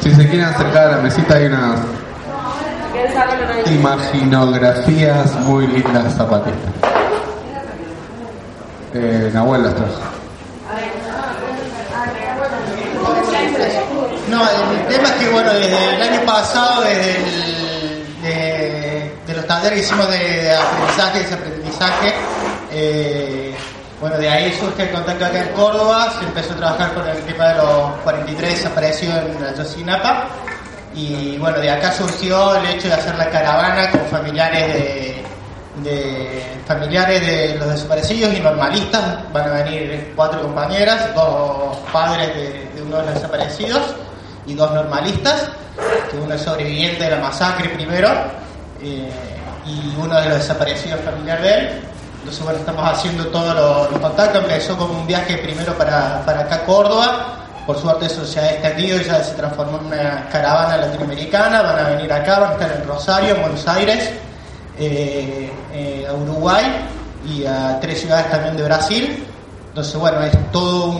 si se quieren acercar a la mesita hay unas imaginografías muy lindas zapatistas. Eh, Nahuel las trajo. No, el tema es que bueno, desde el año pasado, desde el, de, los talleres que hicimos de aprendizaje, desaprendizaje, eh, bueno, de ahí surge el contacto acá en Córdoba, se empezó a trabajar con el tema de los 43 desaparecidos en la Yosinapa y bueno, de acá surgió el hecho de hacer la caravana con familiares de, familiares de los desaparecidos y normalistas. Van a venir cuatro compañeras, dos padres de, uno de los desaparecidos y dos normalistas, que uno es sobreviviente de la masacre primero eh, y uno de los desaparecidos familiar de él. Entonces, bueno, estamos haciendo todos los, contactos. Empezó como un viaje primero para, para acá, Córdoba. Por suerte eso se ha extendido y ya se transformó en una caravana latinoamericana. Van a venir acá, van a estar en Rosario, en Buenos Aires, eh, eh, a Uruguay y a tres ciudades también de Brasil. Entonces, bueno, es todo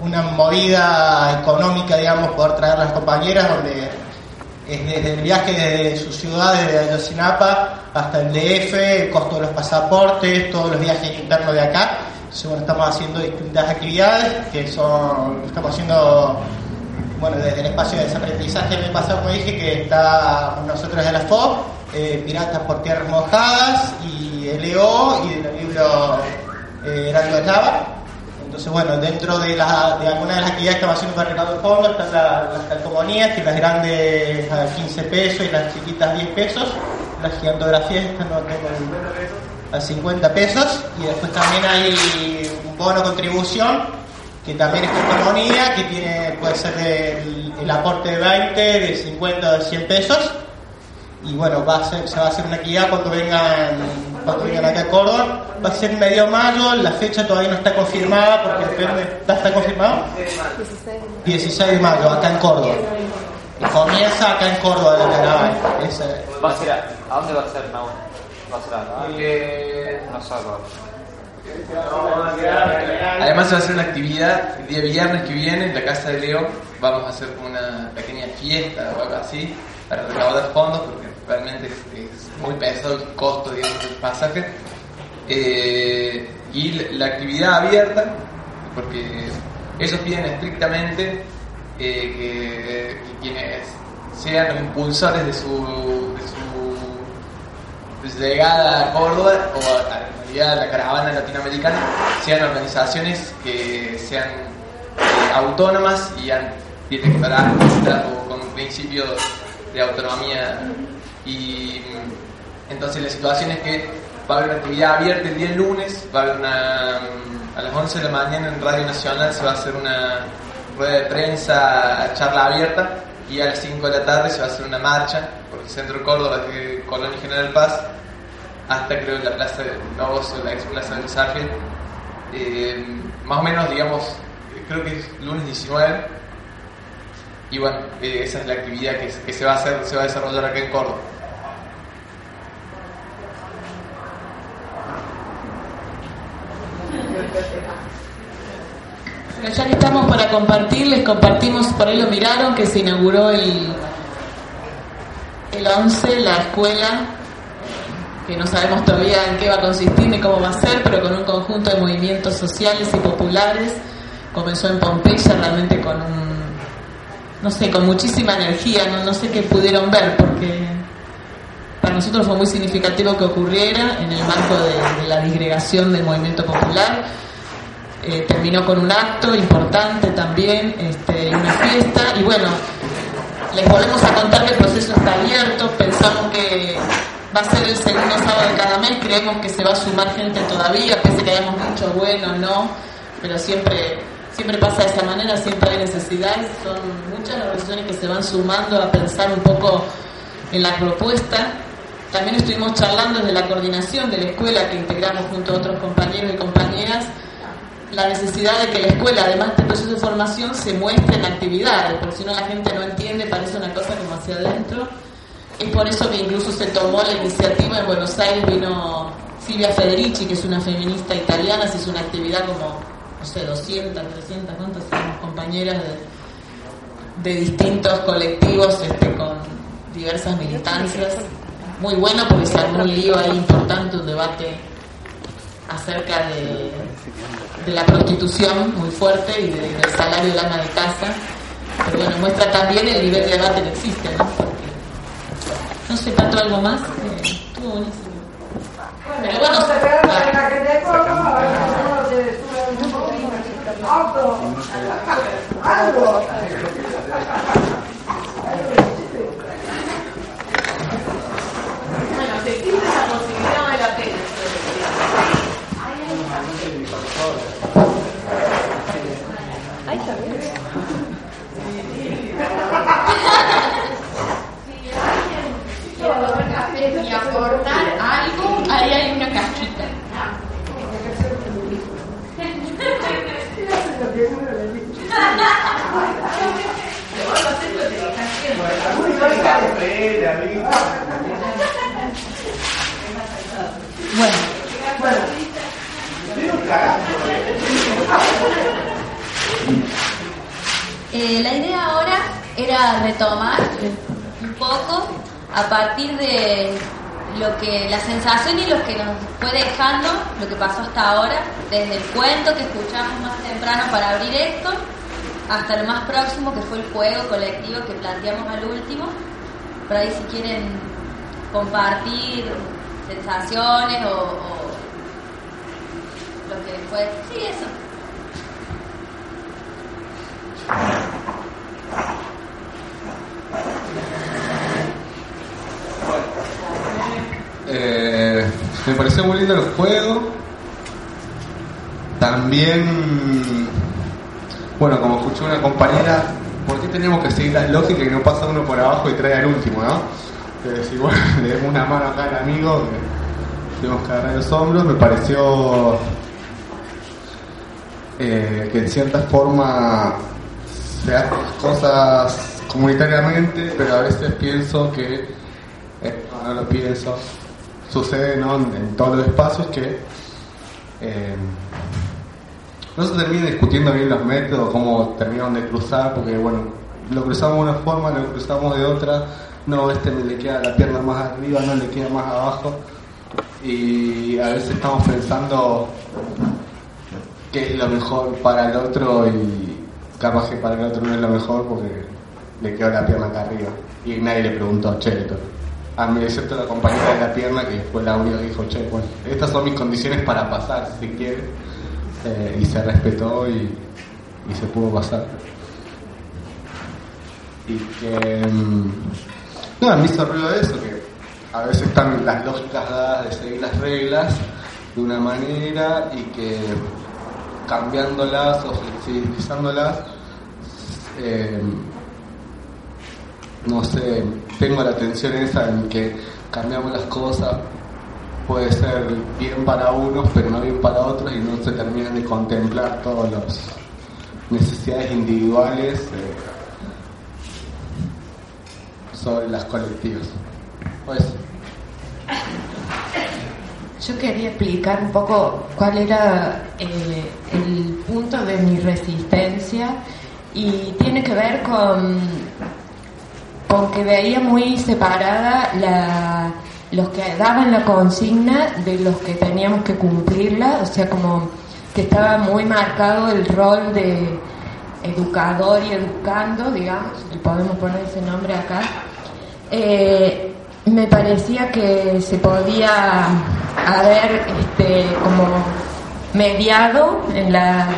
una movida económica, digamos, poder traer las compañeras donde desde el viaje desde su ciudad, desde Ayotzinapa hasta el DF, el costo de los pasaportes, todos los viajes internos de acá. Estamos haciendo distintas actividades que son, estamos haciendo, bueno, desde el espacio de desaprendizaje el pasado, como dije, que está nosotros de la FOB, eh, Piratas por Tierras Mojadas y LEO y del libro eh, Radio Lava entonces, bueno, dentro de, la, de algunas de las actividades que va haciendo para de fondo están las calcomanías, que las grandes a 15 pesos y las chiquitas 10 pesos. Las gigantografías están a 50 pesos. Y después también hay un bono contribución, que también es calcomanía, que tiene, puede ser el, aporte de 20, de 50 o de 100 pesos. Y bueno, va a ser, se va a hacer una actividad cuando vengan cuando vengan acá a Córdoba. Va a ser medio mayo, la fecha todavía no está confirmada porque depende. ¿Está, confirmado? 16 de mayo, acá en Córdoba. Y comienza acá en Córdoba la caravana. ¿Va a ser a, dónde va a ser, Nahuel? ¿Va a ser acá? Eh, no Además se va a hacer una actividad el día viernes que viene en la casa de Leo. Vamos a hacer una pequeña fiesta o algo así para recaudar fondos porque realmente es, muy pesado el costo digamos, del pasaje. Eh, y la, actividad abierta, porque ellos piden estrictamente eh, que, quienes sean impulsores de su, llegada a Córdoba o a, a, la caravana latinoamericana sean organizaciones que sean eh, autónomas y tienen que parar con principios de autonomía y entonces la situación es que va a haber una actividad abierta el día lunes, va a haber una, a las 11 de la mañana en Radio Nacional se va a hacer una rueda de prensa, charla abierta, y a las 5 de la tarde se va a hacer una marcha por el centro de Córdoba, desde Colonia General Paz hasta creo la plaza de Novos la ex plaza del Sargent. Eh, más o menos, digamos, creo que es lunes 19. Y bueno, eh, esa es la actividad que, que, se va a hacer, se va a desarrollar acá en Córdoba. Ya que estamos para compartir, les compartimos, por ahí lo miraron, que se inauguró el, el 11, la escuela, que no sabemos todavía en qué va a consistir ni cómo va a ser, pero con un conjunto de movimientos sociales y populares. Comenzó en Pompeya realmente con un, no sé, con muchísima energía, no, no sé qué pudieron ver, porque para nosotros fue muy significativo que ocurriera en el marco de, la disgregación del movimiento popular eh, terminó con un acto importante también, este, una fiesta, y bueno, les volvemos a contar que el proceso está abierto, pensamos que va a ser el segundo sábado de cada mes, creemos que se va a sumar gente todavía, pese que hayamos dicho bueno, no, pero siempre siempre pasa de esa manera, siempre hay necesidades, son muchas las organizaciones que se van sumando a pensar un poco en la propuesta. También estuvimos charlando desde la coordinación de la escuela que integramos junto a otros compañeros y compañeras la necesidad de que la escuela, además de proceso de formación, se muestre en actividades, porque si no la gente no entiende, parece una cosa como hacia adentro. Es por eso que incluso se tomó la iniciativa en Buenos Aires, vino Silvia Federici, que es una feminista italiana, se hizo una actividad como, no sé, 200, 300, ¿cuántas somos compañeras de, de distintos colectivos este, con diversas militancias? Muy bueno porque se armó un lío ahí importante, un debate acerca de, de la prostitución muy fuerte y de- del salario del ama de casa. Pero bueno, muestra también el nivel de debate que existe, ¿no? Porque, no sé, Pato, algo más. Eh, estuvo buenísimo. Pero bueno, ah, bueno, si existe esa posibilidad, vale la pena. quiere tomar aportar algo, ahí hay una cajita. Eh, la idea ahora era retomar un poco a partir de lo que la sensación y lo que nos fue dejando lo que pasó hasta ahora, desde el cuento que escuchamos más temprano para abrir esto, hasta lo más próximo que fue el juego colectivo que planteamos al último. Por ahí si quieren compartir sensaciones o, o lo que fue. Sí, eso. Eh, me pareció muy lindo el juego. También, bueno, como escuché una compañera, ¿por qué tenemos que seguir las lógicas y no pasa uno por abajo y trae al último, no? Es decir, bueno, le demos una mano acá al amigo, que tenemos que agarrar los hombros. Me pareció eh, que en cierta forma se hacen cosas comunitariamente, pero a veces pienso que, eh, no lo pienso, sucede ¿no? en, todos los espacios que eh, no se termina discutiendo bien los métodos, cómo terminaron de cruzar, porque bueno, lo cruzamos de una forma, lo cruzamos de otra, no, este le queda la pierna más arriba, no le queda más abajo, y a veces estamos pensando qué es lo mejor para el otro y capaz que para el otro no es lo mejor porque le quedó la pierna acá arriba. Y nadie le preguntó, che, a mí excepto la compañera de la pierna que fue la única que dijo, che, bueno, estas son mis condiciones para pasar, si quiere. Eh, y se respetó y, se pudo pasar. Y que... mm, No, me hizo ruido eso, que a veces están las lógicas dadas de seguir las reglas de una manera y que cambiándolas o flexibilizándolas, eh, no sé, tengo la tensión esa en que cambiamos las cosas, puede ser bien para unos, pero no bien para otros y no se terminan de contemplar todas las necesidades individuales sobre las colectivas. Pues, Yo quería explicar un poco cuál era eh, el punto de mi resistencia y tiene que ver con, con que veía muy separada los que daban la consigna de los que teníamos que cumplirla, o sea, como que estaba muy marcado el rol de educador y educando, digamos, si podemos poner ese nombre acá. Eh, me parecía que se podía haber este, como mediado en la,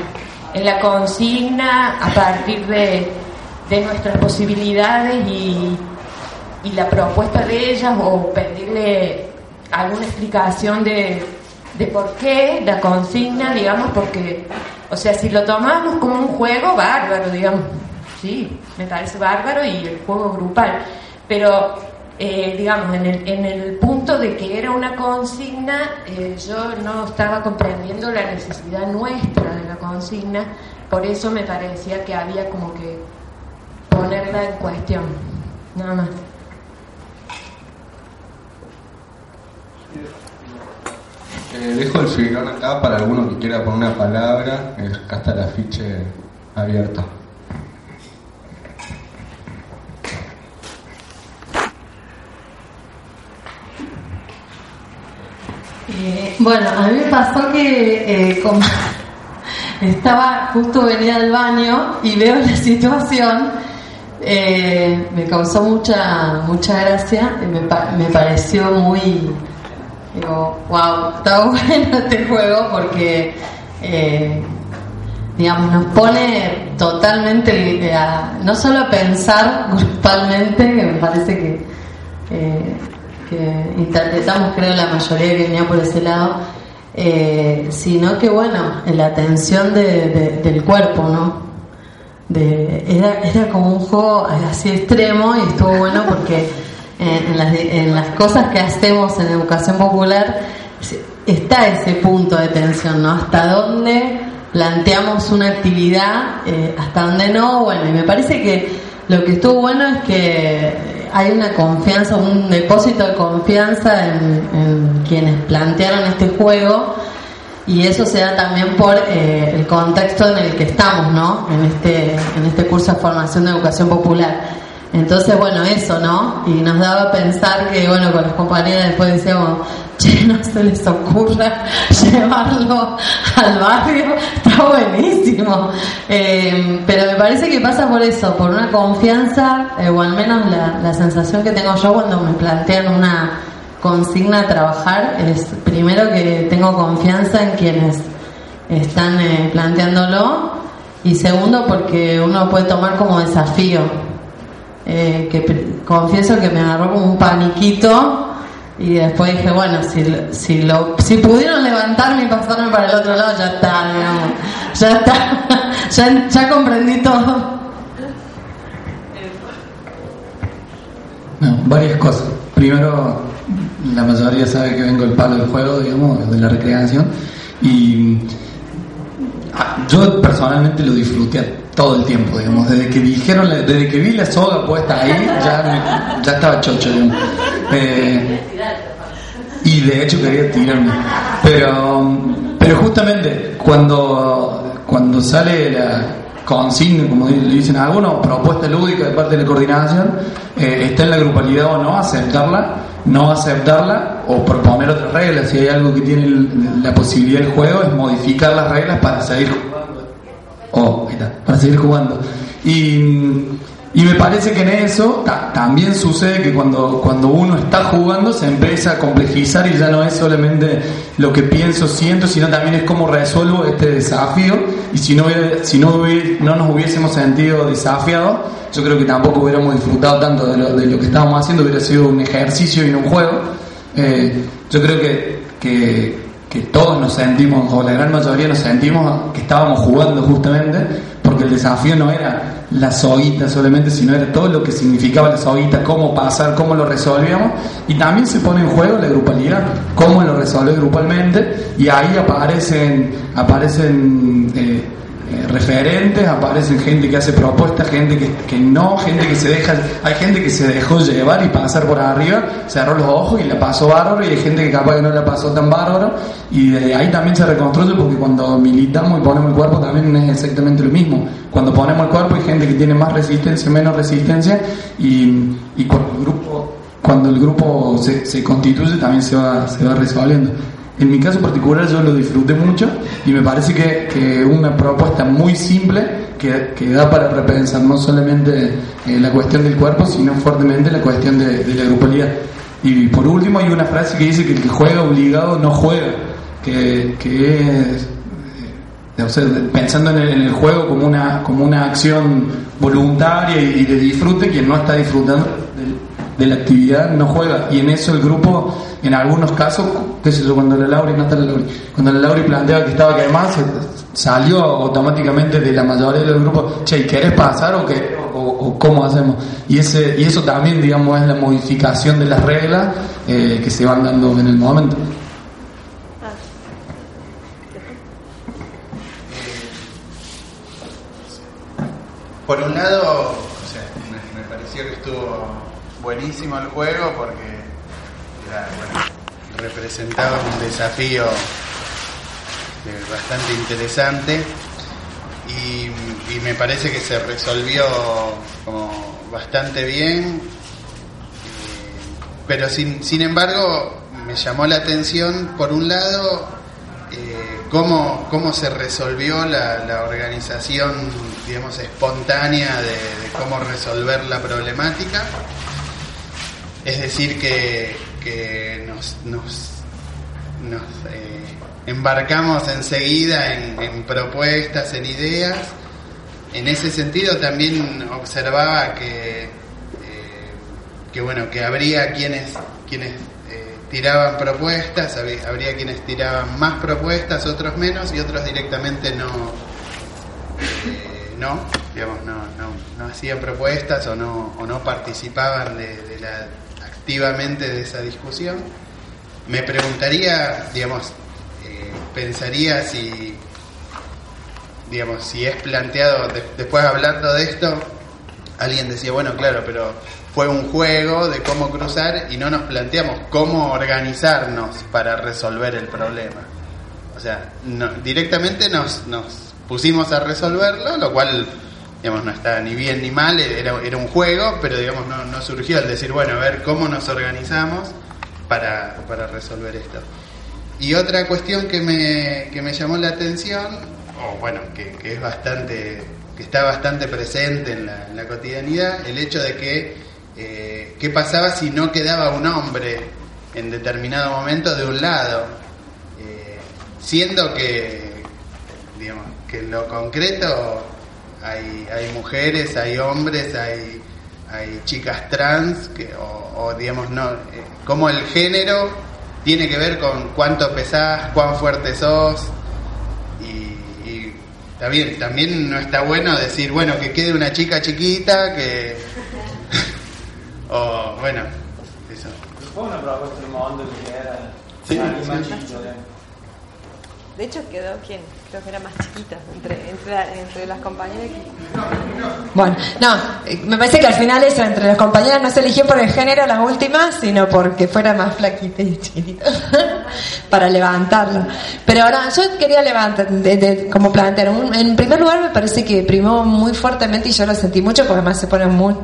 en la consigna a partir de, de nuestras posibilidades y, y la propuesta de ellas o pedirle alguna explicación de, de por qué la consigna, digamos, porque O sea, si lo tomamos como un juego, bárbaro, digamos. Sí, me parece bárbaro y el juego grupal. Pero, eh, digamos, en el, en el punto de que era una consigna, eh, yo no estaba comprendiendo la necesidad nuestra de la consigna, por eso me parecía que había como que ponerla en cuestión. Nada más. Eh, dejo el filón acá para alguno que quiera poner una palabra. Eh, Acá está el afiche abierto. Eh, bueno, a mí me pasó que eh, como estaba justo venía al baño y veo la situación, eh, me causó mucha mucha gracia, y me, me pareció muy, digo, wow, está bueno este juego porque, eh, digamos, nos pone totalmente, eh, a- no solo a pensar grupalmente, que me parece que... interpretamos creo la mayoría que venía por ese lado, eh, sino que bueno, en la atención de- del cuerpo, ¿no? De, era, era como un juego así extremo y estuvo bueno porque eh, en, las, en las cosas que hacemos en educación popular está ese punto de tensión, ¿no? Hasta dónde planteamos una actividad, eh, hasta dónde no, bueno, y me parece que lo que estuvo bueno es que hay una confianza, un depósito de confianza en, en quienes plantearon este juego y eso se da también por eh, el contexto en el que estamos, ¿no? En este, en este curso de formación de educación popular. Entonces, bueno, eso, ¿no? Y nos daba a pensar que, bueno, con los compañeros después decíamos, che, no se les ocurra llevarlo al barrio, está buenísimo. Eh, pero me parece que pasa por eso, por una confianza, eh, o al menos la, la sensación que tengo yo cuando me plantean una consigna a trabajar, es primero que tengo confianza en quienes están eh, planteándolo, y segundo porque uno puede tomar como desafío eh, que confieso que me agarró como un paniquito y después dije, bueno, si, si, lo, si pudieron levantarme y pasarme para el otro lado, ya está, digamos, ya está, ya, comprendí todo. Varias cosas. Primero, la mayoría sabe que vengo el palo del juego, digamos, de la recreación. Y ah, yo personalmente lo disfruté todo el tiempo, digamos. Desde que dijeron, desde que vi la soga puesta ahí, ya, me- ya estaba chocho. Eh, y de hecho quería tirarme. Pero, pero justamente cuando, cuando sale la consigna, como dicen algunos, propuesta lúdica de parte de la coordinación, eh, está en la grupalidad o no, aceptarla, no aceptarla o proponer otras reglas. Si hay algo que tiene la posibilidad del juego es modificar las reglas para seguir jugando. Oh, para seguir jugando. Y, y me parece que en eso ta- también sucede que cuando, cuando uno está jugando se empieza a complejizar y ya no es solamente lo que pienso, siento, sino también es cómo resuelvo este desafío. Y si no, si no, no nos hubiésemos sentido desafiados, yo creo que tampoco hubiéramos disfrutado tanto de lo, de lo que estábamos haciendo, hubiera sido un ejercicio y no un juego. Eh, yo creo que, que, que todos nos sentimos, o la gran mayoría nos sentimos que estábamos jugando justamente, porque el desafío no era la soguita solamente, sino era todo lo que significaba la soguita, cómo pasar, cómo lo resolvíamos, y también se pone en juego la grupalidad, cómo lo resolver grupalmente, y ahí aparecen, aparecen eh, referentes, aparecen gente que hace propuestas, gente que, que no, gente que se deja, hay gente que se dejó llevar y pasar por arriba, cerró los ojos y la pasó bárbaro, y hay gente que capaz que no la pasó tan bárbaro, y desde ahí también se reconstruye porque cuando militamos y ponemos el cuerpo también es exactamente lo mismo. Cuando ponemos el cuerpo hay gente que tiene más resistencia, menos resistencia, y, y cuando el grupo, cuando el grupo se, se constituye también se va, se va resolviendo. En mi caso particular yo lo disfruté mucho y me parece que, que una propuesta muy simple que, que da para repensar no solamente eh, la cuestión del cuerpo, sino fuertemente la cuestión de, la grupalidad. Y por último hay una frase que dice que el que juega obligado no juega, que, que es eh, pensando en el, juego como una, como una acción voluntaria y, de disfrute, quien no está disfrutando de la actividad no juega. Y en eso el grupo, en algunos casos, qué sé yo, cuando la Lauri, no está la Lauri, cuando la Lauri planteaba que estaba quemada, se- salió automáticamente de la mayoría del grupo, che, ¿y ¿querés pasar o, qué, o, cómo hacemos? Y, ese, y eso también, digamos, es la modificación de las reglas eh, que se van dando en el momento. Por un lado, me pareció que estuvo buenísimo el juego porque representaba un desafío eh, bastante interesante y, me parece que se resolvió como bastante bien, eh, pero sin, sin embargo me llamó la atención por un lado eh, cómo, cómo se resolvió la, organización, digamos, espontánea de cómo resolver la problemática. Es decir, que, que nos, nos, eh, embarcamos enseguida en, propuestas, en ideas. En ese sentido también observaba que, eh, que bueno, que habría quienes, quienes eh, tiraban propuestas, habría, quienes tiraban más propuestas, otros menos y otros directamente no, no, digamos, no, no, no hacían propuestas o no, o no participaban de, de la, activamente de esa discusión. Me preguntaría, digamos, eh, pensaría si, digamos, si es planteado, de- después hablando de esto, alguien decía, bueno, claro, pero fue un juego de cómo cruzar y no nos planteamos cómo organizarnos para resolver el problema. O sea, no- directamente nos, nos pusimos a resolverlo, lo cual, digamos, no está ni bien ni mal, era, era un juego, pero, digamos, no, no surgió el decir, bueno, a ver cómo nos organizamos para, para resolver esto. Y otra cuestión que me, que me llamó la atención, o bueno, que, que es bastante, que está bastante presente en la, cotidianidad, el hecho de que eh, qué pasaba si no quedaba un hombre en determinado momento de un lado, Eh, siendo que, digamos, que lo concreto hay, hay mujeres, hay hombres, hay, hay chicas trans, que, o, o, digamos, no, eh, como el género tiene que ver con cuánto pesás, cuán fuerte sos, y, y está bien, también no está bueno decir, bueno, que quede una chica chiquita, que... o, bueno, eso. Una De hecho, quedó quien creo que era más chiquita entre, entre, entre las compañeras. Bueno, no, eh, me parece que al final eso entre las compañeras no se eligió por el género las últimas, sino porque fuera más flaquita y chiquita para levantarla. Pero ahora yo quería levantar, de- como plantear, un- en primer lugar me parece que primó muy fuertemente y yo lo sentí mucho porque además se pone muy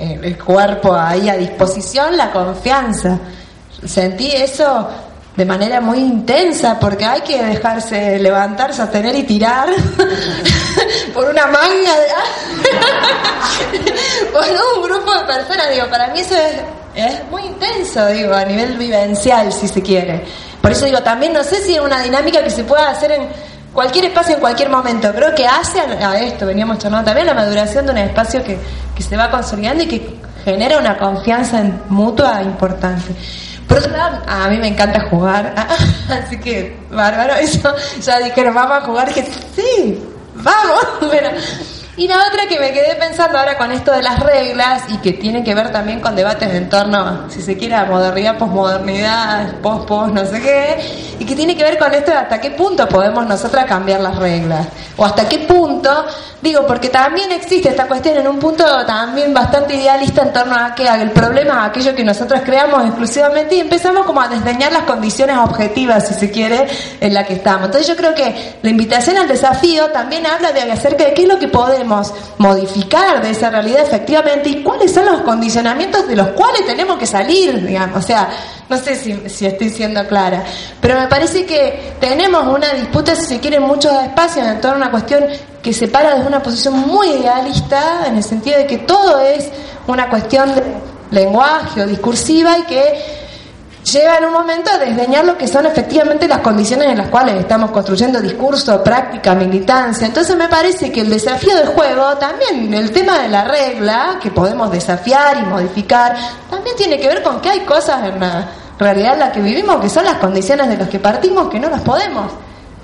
eh, el cuerpo ahí a disposición, la confianza. Sentí eso de manera muy intensa porque hay que dejarse levantar, sostener y tirar por una manga de... por un grupo de personas, digo, para mí eso es, es muy intenso, digo, a nivel vivencial, si se quiere. Por eso digo, también no sé si es una dinámica que se pueda hacer en cualquier espacio, en cualquier momento. Creo que hace a esto, veníamos charlando también, la maduración de un espacio que, que se va consolidando y que genera una confianza mutua importante. Por otro lado, a mí me encanta jugar, así que, bárbaro, eso, ya dijeron, vamos a jugar, que sí, vamos, pero... Y la otra que me quedé pensando ahora con esto de las reglas y que tiene que ver también con debates en torno, si se quiere, modernidad, posmodernidad, post-post, no sé qué, y que tiene que ver con esto de hasta qué punto podemos nosotras cambiar las reglas. O hasta qué punto, digo, porque también existe esta cuestión en un punto también bastante idealista en torno a que el problema aquello que nosotros creamos exclusivamente y empezamos como a desdeñar las condiciones objetivas, si se quiere, en la que estamos. Entonces yo creo que la invitación al desafío también habla de acerca de qué es lo que podemos modificar de esa realidad efectivamente y cuáles son los condicionamientos de los cuales tenemos que salir, digamos. O sea, no sé si, estoy siendo clara, pero me parece que tenemos una disputa, si se quiere, muchos espacios en torno a una cuestión que se para desde una posición muy idealista, en el sentido de que todo es una cuestión de lenguaje o discursiva y que lleva en un momento a desdeñar lo que son efectivamente las condiciones en las cuales estamos construyendo discurso, práctica, militancia. Entonces me parece que el desafío del juego, también el tema de la regla, que podemos desafiar y modificar, también tiene que ver con que hay cosas en la realidad en la que vivimos que son las condiciones de las que partimos que no las podemos.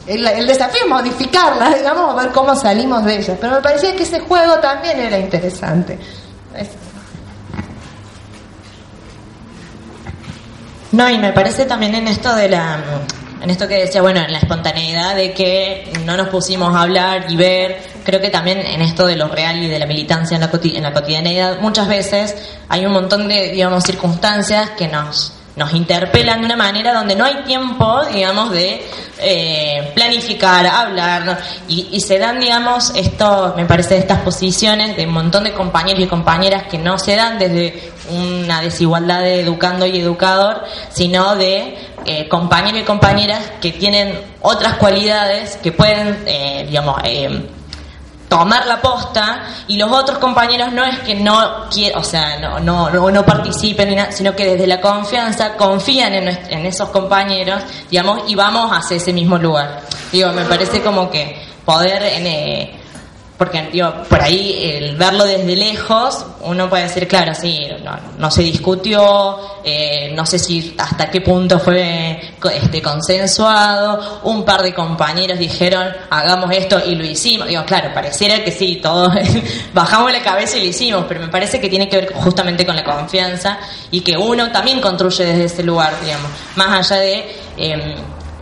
El, desafío es modificarlas, digamos, ver cómo salimos de ellas. Pero me parecía que ese juego también era interesante. Es- No, y me parece también en esto de la en esto que decía, bueno, en la espontaneidad de que no nos pusimos a hablar y ver, creo que también en esto de lo real y de la militancia en la, en la cotidianeidad, muchas veces hay un montón de, digamos, circunstancias que nos, nos interpelan de una manera donde no hay tiempo, digamos, de eh, planificar, hablar, y, y se dan, digamos, esto, me parece, estas posiciones de un montón de compañeros y compañeras que no se dan desde una desigualdad de educando y educador, sino de eh, compañeros y compañeras que tienen otras cualidades que pueden, eh, digamos, eh, tomar la posta y los otros compañeros no es que no quieran, o sea, no, no, no, no participen, sino que desde la confianza confían en, en esos compañeros, digamos, y vamos hacia ese mismo lugar. Digo, me parece como que poder en, eh, porque digo, por ahí el verlo desde lejos, uno puede decir, claro, sí, no, no se discutió, eh, no sé si hasta qué punto fue este, consensuado, un par de compañeros dijeron, hagamos esto y lo hicimos. Digo, claro, pareciera que sí, todos bajamos la cabeza y lo hicimos, pero me parece que tiene que ver justamente con la confianza y que uno también construye desde ese lugar, digamos, más allá de... em,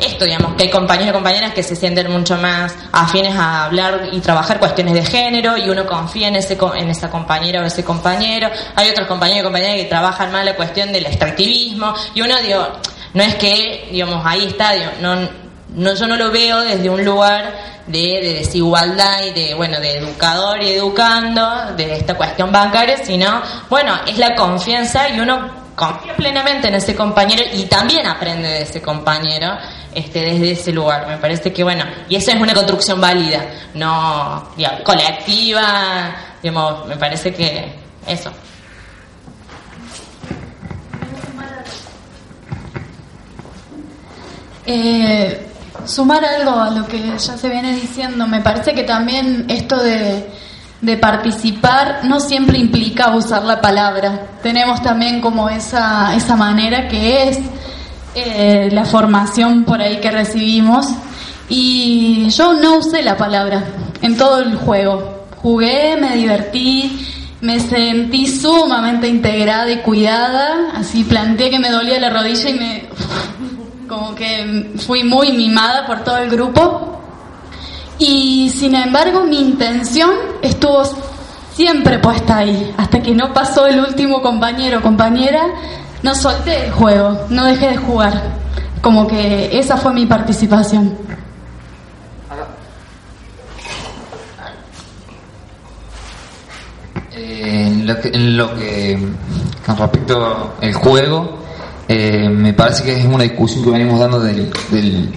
esto, digamos, que hay compañeros y compañeras que se sienten mucho más afines a hablar y trabajar cuestiones de género y uno confía en ese en esa compañera o ese compañero. Hay otros compañeros y compañeras que trabajan más la cuestión del extractivismo y uno, digo, no es que, digamos, ahí está, digo, no, no, yo no lo veo desde un lugar de, de desigualdad y de, bueno, de educador y educando, de esta cuestión bancaria, sino, bueno, es la confianza y uno confía plenamente en ese compañero y también aprende de ese compañero este, desde ese lugar. Me parece que, bueno, y esa es una construcción válida, no digamos, colectiva, digamos, me parece que eso. Eh, sumar algo a lo que ya se viene diciendo, me parece que también esto de, de participar no siempre implica usar la palabra. Tenemos también como esa, esa manera que es eh, la formación por ahí que recibimos. Y yo no usé la palabra en todo el juego. Jugué, me divertí, me sentí sumamente integrada y cuidada. Así planteé que me dolía la rodilla y me como que fui muy mimada por todo el grupo. Y sin embargo mi intención estuvo siempre puesta ahí. Hasta que no pasó el último compañero o compañera, no solté el juego, no dejé de jugar. Como que esa fue mi participación. Eh, en lo que, en lo que con respecto al juego, eh, me parece que es una discusión que venimos dando del, del,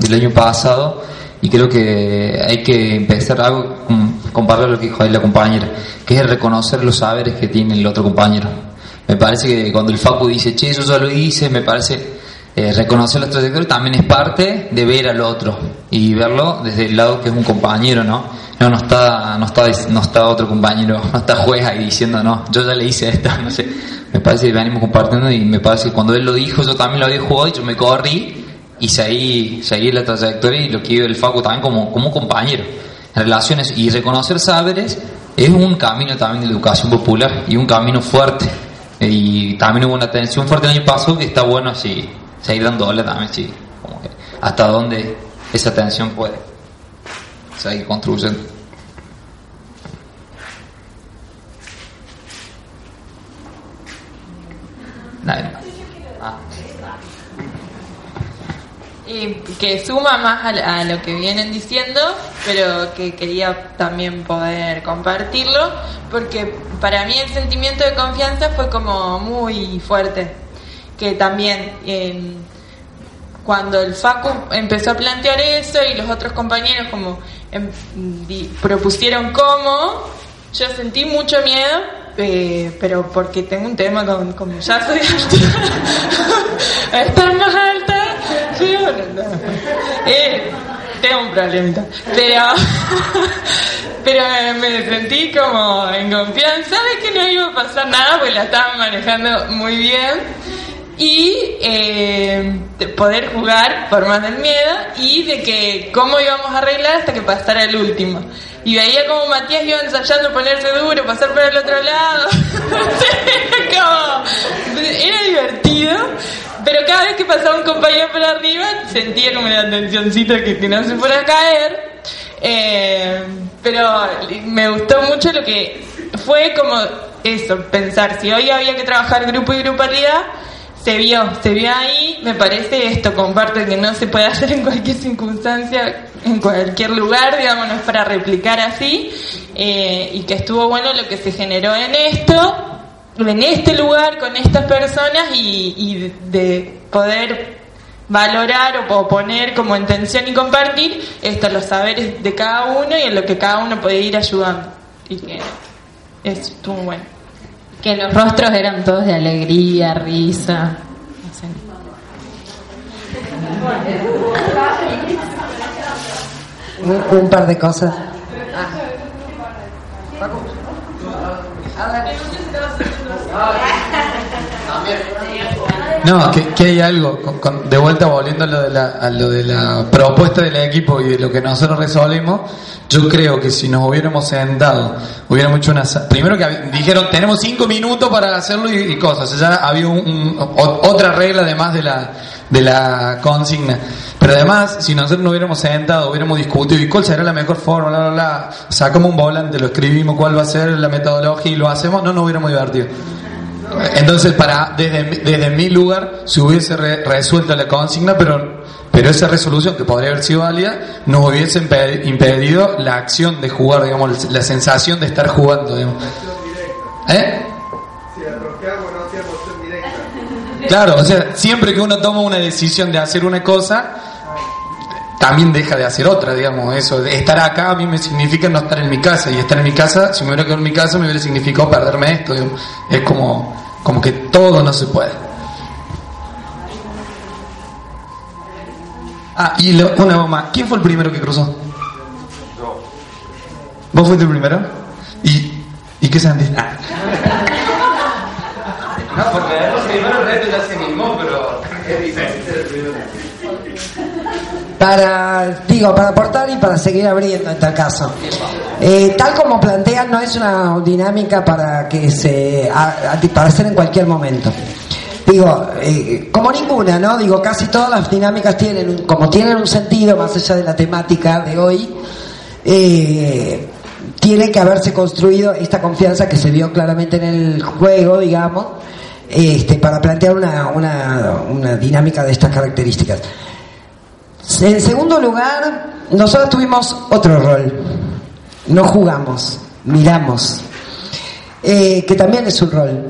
del año pasado y creo que hay que empezar algo con, compartir lo que dijo ahí la compañera, que es reconocer los saberes que tiene el otro compañero. Me parece que cuando el Facu dice, che, yo ya lo hice, me parece eh, reconocer los trayectorias también es parte de ver al otro y verlo desde el lado que es un compañero, ¿no? No, no está, no está, no está otro compañero, no está juez ahí diciendo, no, yo ya le hice esta, no sé. Me parece que venimos compartiendo y me parece que cuando él lo dijo, yo también lo había jugado y yo me corrí y seguí, seguí la trayectoria y lo que iba el Facu también como, como compañero. Relaciones y reconocer saberes es un camino también de educación popular y un camino fuerte. Y también hubo una tensión fuerte el año pasado que está bueno así, seguir dándole también, sí, como que hasta dónde esa tensión puede seguir construyendo. Más. Ah. Y que suma más a, a lo que vienen diciendo, pero que quería también poder compartirlo, porque para mí el sentimiento de confianza fue como muy fuerte, que también eh, cuando el Facu empezó a plantear eso y los otros compañeros como em, propusieron cómo, yo sentí mucho miedo eh, pero porque tengo un tema con, con ya soy alta. Estar más alta, sí, bueno, no. Eh, tengo un problemita. Pero, pero me sentí como en confianza de que no iba a pasar nada, porque la estaban manejando muy bien y eh, de poder jugar por más del miedo y de que cómo íbamos a arreglar hasta que pasara el último. Y veía como Matías iba ensayando ponerse duro, pasar por el otro lado. era divertido, pero cada vez que pasaba un compañero por arriba sentía como la tensioncita que, que no se fuera a caer. Eh, pero me gustó mucho lo que fue como eso, pensar si hoy había que trabajar grupo y grupalidad se vio, se vio ahí, me parece esto, comparto que no se puede hacer en cualquier circunstancia, en cualquier lugar, digamos, no es para replicar así, eh, y que estuvo bueno lo que se generó en esto, en este lugar, con estas personas, y, y de poder valorar o poner como intención y compartir esto, los saberes de cada uno y en lo que cada uno puede ir ayudando. Y que estuvo bueno. Que los rostros eran todos de alegría, risa. No sé. Un, un par de cosas. No, que, que hay algo, con- con- de vuelta volviendo a lo, de la, a lo de la propuesta del equipo y de lo que nosotros resolvimos, yo creo que si nos hubiéramos sentado, hubiéramos hecho una... Primero que dijeron, tenemos cinco minutos para hacerlo y, cosas, ya había un- otra regla además de la, de la consigna. Pero además, si nosotros nos hubiéramos sentado, hubiéramos discutido y cuál será la mejor forma, bla, bla, bla, sacamos un volante, lo escribimos, cuál va a ser la metodología y lo hacemos, no nos hubiéramos divertido. Entonces, para desde, desde mi lugar se hubiese re- resuelto la consigna, pero, pero esa resolución, que podría haber sido válida, nos hubiese impe- impedido la acción de jugar, digamos, la sensación de estar jugando. Digamos. ¿Eh? Claro, o sea, siempre que uno toma una decisión de hacer una cosa, también deja de hacer otra, digamos. Eso, de estar acá a mí me significa no estar en mi casa, y estar en mi casa, si me hubiera quedado en mi casa, me hubiera significado perderme esto. digamos. Es como, como que todo no se puede. Ah, y lo- una más. ¿Quién fue el primero que cruzó? ¿Vos fuiste el primero? ¿Y, y qué sentiste? Ah. No, porque el primero reto ya se animó, pero es diferente Para, digo, para aportar y para seguir abriendo en tal caso. Eh, tal como plantean, no es una dinámica para que se a- a- para hacer en cualquier momento. Digo, eh, como ninguna, ¿no? Digo, casi todas las dinámicas tienen, como tienen un sentido más allá de la temática de hoy, eh, tiene que haberse construido esta confianza que se vio claramente en el juego, digamos, este, para plantear una, una, dinámica de estas características. En segundo lugar, nosotros tuvimos otro rol. No jugamos, miramos. Eh, que también es un rol.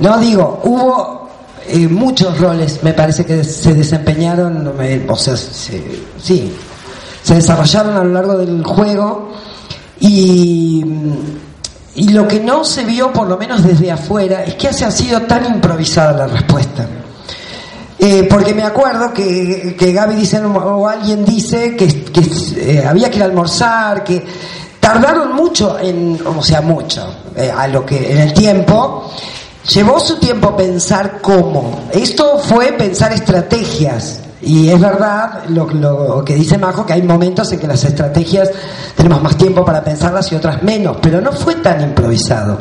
No digo, hubo eh, muchos roles, me parece que se desempeñaron, o sea, se- sí, se desarrollaron a lo largo del juego y, y lo que no se vio, por lo menos desde afuera, es que ha sido tan improvisada la respuesta. Eh, porque me acuerdo que, que Gaby dice, o alguien dice que, eh, había que ir a almorzar, que tardaron mucho en, o sea, mucho, eh, a lo que, en el tiempo, llevó su tiempo pensar cómo. Esto fue pensar estrategias. Y es verdad lo, lo que dice Majo, que hay momentos en que las estrategias tenemos más tiempo para pensarlas y otras menos, pero no fue tan improvisado.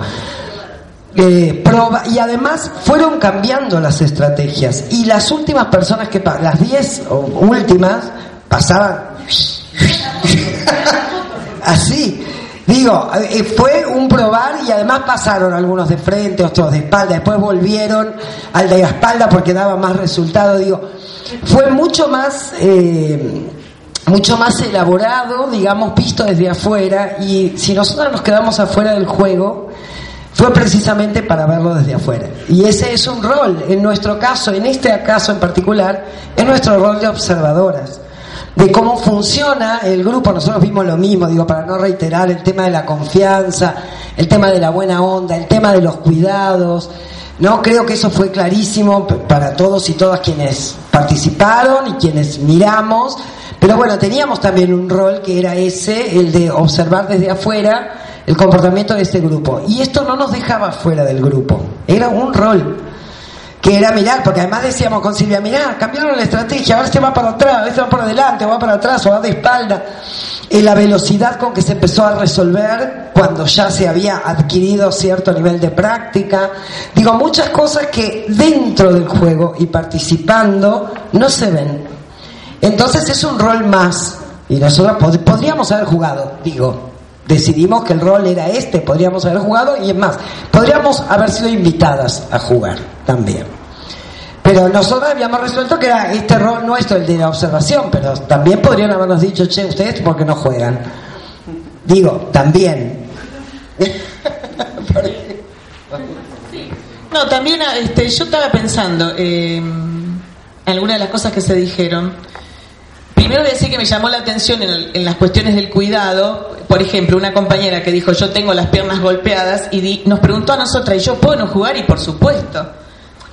Eh, y además fueron cambiando las estrategias y las últimas personas que las 10 o últimas pasaban así digo eh, fue un probar y además pasaron algunos de frente otros de espalda después volvieron al de la espalda porque daba más resultado digo fue mucho más eh, mucho más elaborado digamos visto desde afuera y si nosotros nos quedamos afuera del juego fue precisamente para verlo desde afuera. Y ese es un rol, en nuestro caso, en este caso en particular, es nuestro rol de observadoras. De cómo funciona el grupo. Nosotros vimos lo mismo, digo, para no reiterar el tema de la confianza, el tema de la buena onda, el tema de los cuidados. No, creo que eso fue clarísimo para todos y todas quienes participaron y quienes miramos. Pero bueno, teníamos también un rol que era ese, el de observar desde afuera el comportamiento de este grupo. Y esto no nos dejaba fuera del grupo, era un rol que era mirar, porque además decíamos con Silvia, mirá, cambiaron la estrategia, ahora este va para atrás, este va para adelante, o va para atrás, o va de espalda. Y la velocidad con que se empezó a resolver cuando ya se había adquirido cierto nivel de práctica. Digo, muchas cosas que dentro del juego y participando no se ven. Entonces es un rol más. Y nosotros pod- podríamos haber jugado, digo, decidimos que el rol era este, podríamos haber jugado y es más, podríamos haber sido invitadas a jugar también. Pero nosotros habíamos resuelto que era este rol nuestro, el de la observación, pero también podrían habernos dicho, che, ustedes por qué no juegan. Digo, también. No, también este, yo estaba pensando eh, en algunas de las cosas que se dijeron. Primero decir que me llamó la atención en, el- en las cuestiones del cuidado. Por ejemplo, una compañera que dijo yo tengo las piernas golpeadas y di- nos preguntó a nosotras, ¿y yo puedo no jugar? Y por supuesto.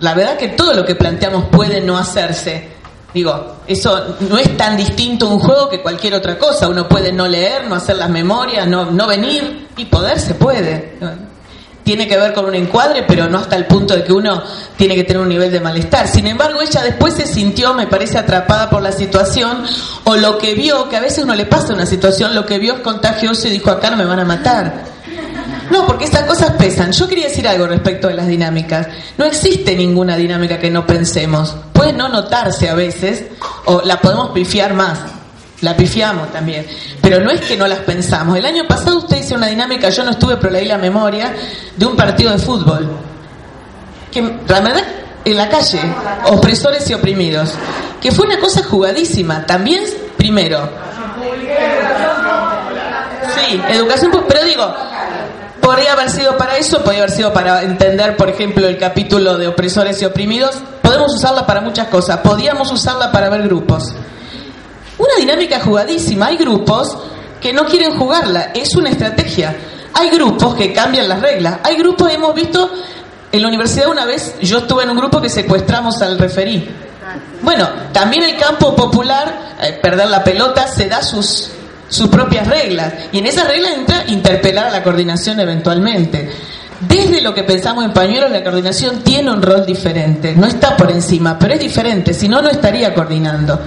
La verdad que todo lo que planteamos puede no hacerse. Digo, eso no es tan distinto un juego que cualquier otra cosa. Uno puede no leer, no hacer las memorias, no, no venir y poder se puede. Tiene que ver con un encuadre, pero no hasta el punto de que uno tiene que tener un nivel de malestar. Sin embargo, ella después se sintió, me parece, atrapada por la situación o lo que vio, que a veces uno le pasa una situación, lo que vio es contagioso y dijo, acá no me van a matar. No, porque esas cosas pesan. Yo quería decir algo respecto de las dinámicas. No existe ninguna dinámica que no pensemos. Puede no notarse a veces, o la podemos pifiar más. La pifiamos también. Pero no es que no las pensamos. El año pasado usted hizo una dinámica, yo no estuve, pero leí la memoria, de un partido de fútbol. Que la verdad, en la calle, opresores y oprimidos. Que fue una cosa jugadísima. También, primero, Sí, educación, pero digo, podría haber sido para eso, podría haber sido para entender, por ejemplo, el capítulo de opresores y oprimidos. Podemos usarla para muchas cosas. Podíamos usarla para ver grupos. Una dinámica jugadísima. Hay grupos que no quieren jugarla. Es una estrategia. Hay grupos que cambian las reglas. Hay grupos, hemos visto, en la universidad una vez, yo estuve en un grupo que secuestramos al referí. Bueno, también el campo popular, eh, perder la pelota, se da sus, sus propias reglas. Y en esas reglas entra interpelar a la coordinación eventualmente. Desde lo que pensamos en pañuelos, la coordinación tiene un rol diferente. No está por encima, pero es diferente. Si no, no estaría coordinando.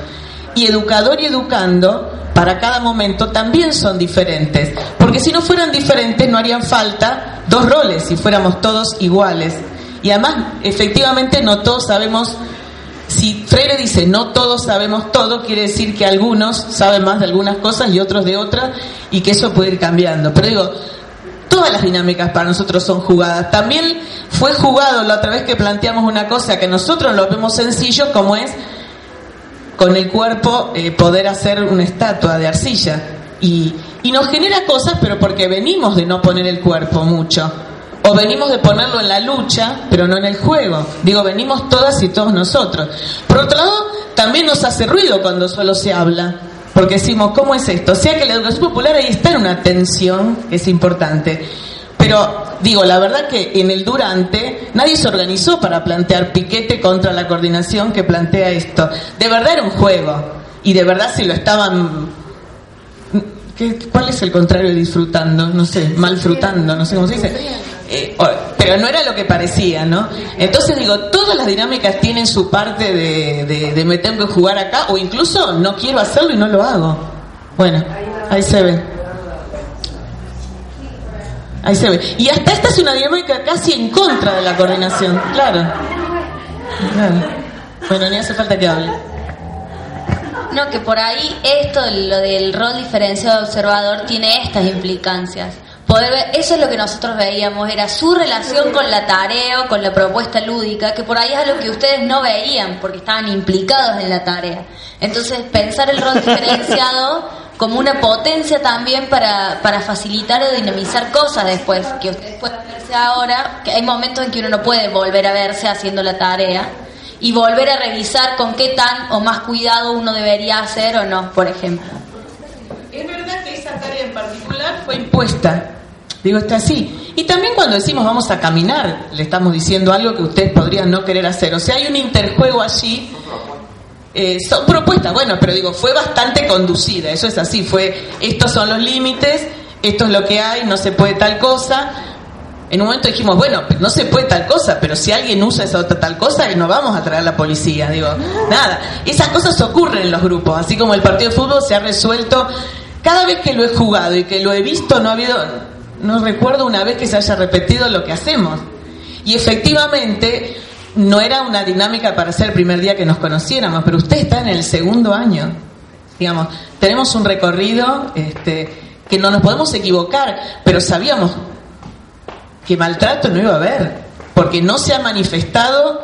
Y educador y educando, para cada momento, también son diferentes. Porque si no fueran diferentes, no harían falta dos roles si fuéramos todos iguales. Y además, efectivamente, no todos sabemos si Freire dice no todos sabemos todo, quiere decir que algunos saben más de algunas cosas y otros de otras y que eso puede ir cambiando. Pero digo, todas las dinámicas para nosotros son jugadas. También fue jugado la otra vez que planteamos una cosa que nosotros lo vemos sencillo como es con el cuerpo eh, poder hacer una estatua de arcilla. Y, y nos genera cosas, pero porque venimos de no poner el cuerpo mucho. O venimos de ponerlo en la lucha, pero no en el juego. Digo, venimos todas y todos nosotros. Por otro lado, también nos hace ruido cuando solo se habla. Porque decimos, ¿cómo es esto? O sea que la educación popular ahí está en una tensión que es importante. Pero digo, la verdad que en el durante nadie se organizó para plantear piquete contra la coordinación que plantea esto. De verdad era un juego. Y de verdad si lo estaban... ¿qué- ¿Cuál es el contrario de disfrutando? No sé, malfrutando, no sé cómo se dice. Eh, pero no era lo que parecía, ¿no? Entonces digo, todas las dinámicas tienen su parte de, de, de me jugar acá o incluso no quiero hacerlo y no lo hago. Bueno, ahí se ve. Ahí se ve. Y hasta esta es una dinámica casi en contra de la coordinación, claro. Claro. Bueno, ni hace falta que hable. No, que por ahí esto, lo del rol diferenciado de observador, tiene estas implicancias. Poder ver, eso es lo que nosotros veíamos, era su relación con la tarea o con la propuesta lúdica, que por ahí es algo que ustedes no veían porque estaban implicados en la tarea. Entonces, pensar el rol diferenciado como una potencia también para, para facilitar o dinamizar cosas después, que ustedes puedan verse ahora, que hay momentos en que uno no puede volver a verse haciendo la tarea y volver a revisar con qué tan o más cuidado uno debería hacer o no, por ejemplo. Es verdad que esa tarea en particular fue impuesta. Digo, está así. Y también cuando decimos vamos a caminar, le estamos diciendo algo que ustedes podrían no querer hacer. O sea, hay un interjuego allí. Eh, son propuestas, bueno, pero digo, fue bastante conducida, eso es así, fue, estos son los límites, esto es lo que hay, no se puede tal cosa. En un momento dijimos, bueno, no se puede tal cosa, pero si alguien usa esa otra tal cosa, no vamos a traer a la policía. Digo, nada, esas cosas ocurren en los grupos, así como el partido de fútbol se ha resuelto. Cada vez que lo he jugado y que lo he visto, no ha habido, no recuerdo una vez que se haya repetido lo que hacemos. Y efectivamente, no era una dinámica para ser el primer día que nos conociéramos, pero usted está en el segundo año. Digamos, tenemos un recorrido este, que no nos podemos equivocar, pero sabíamos que maltrato no iba a haber, porque no se ha manifestado,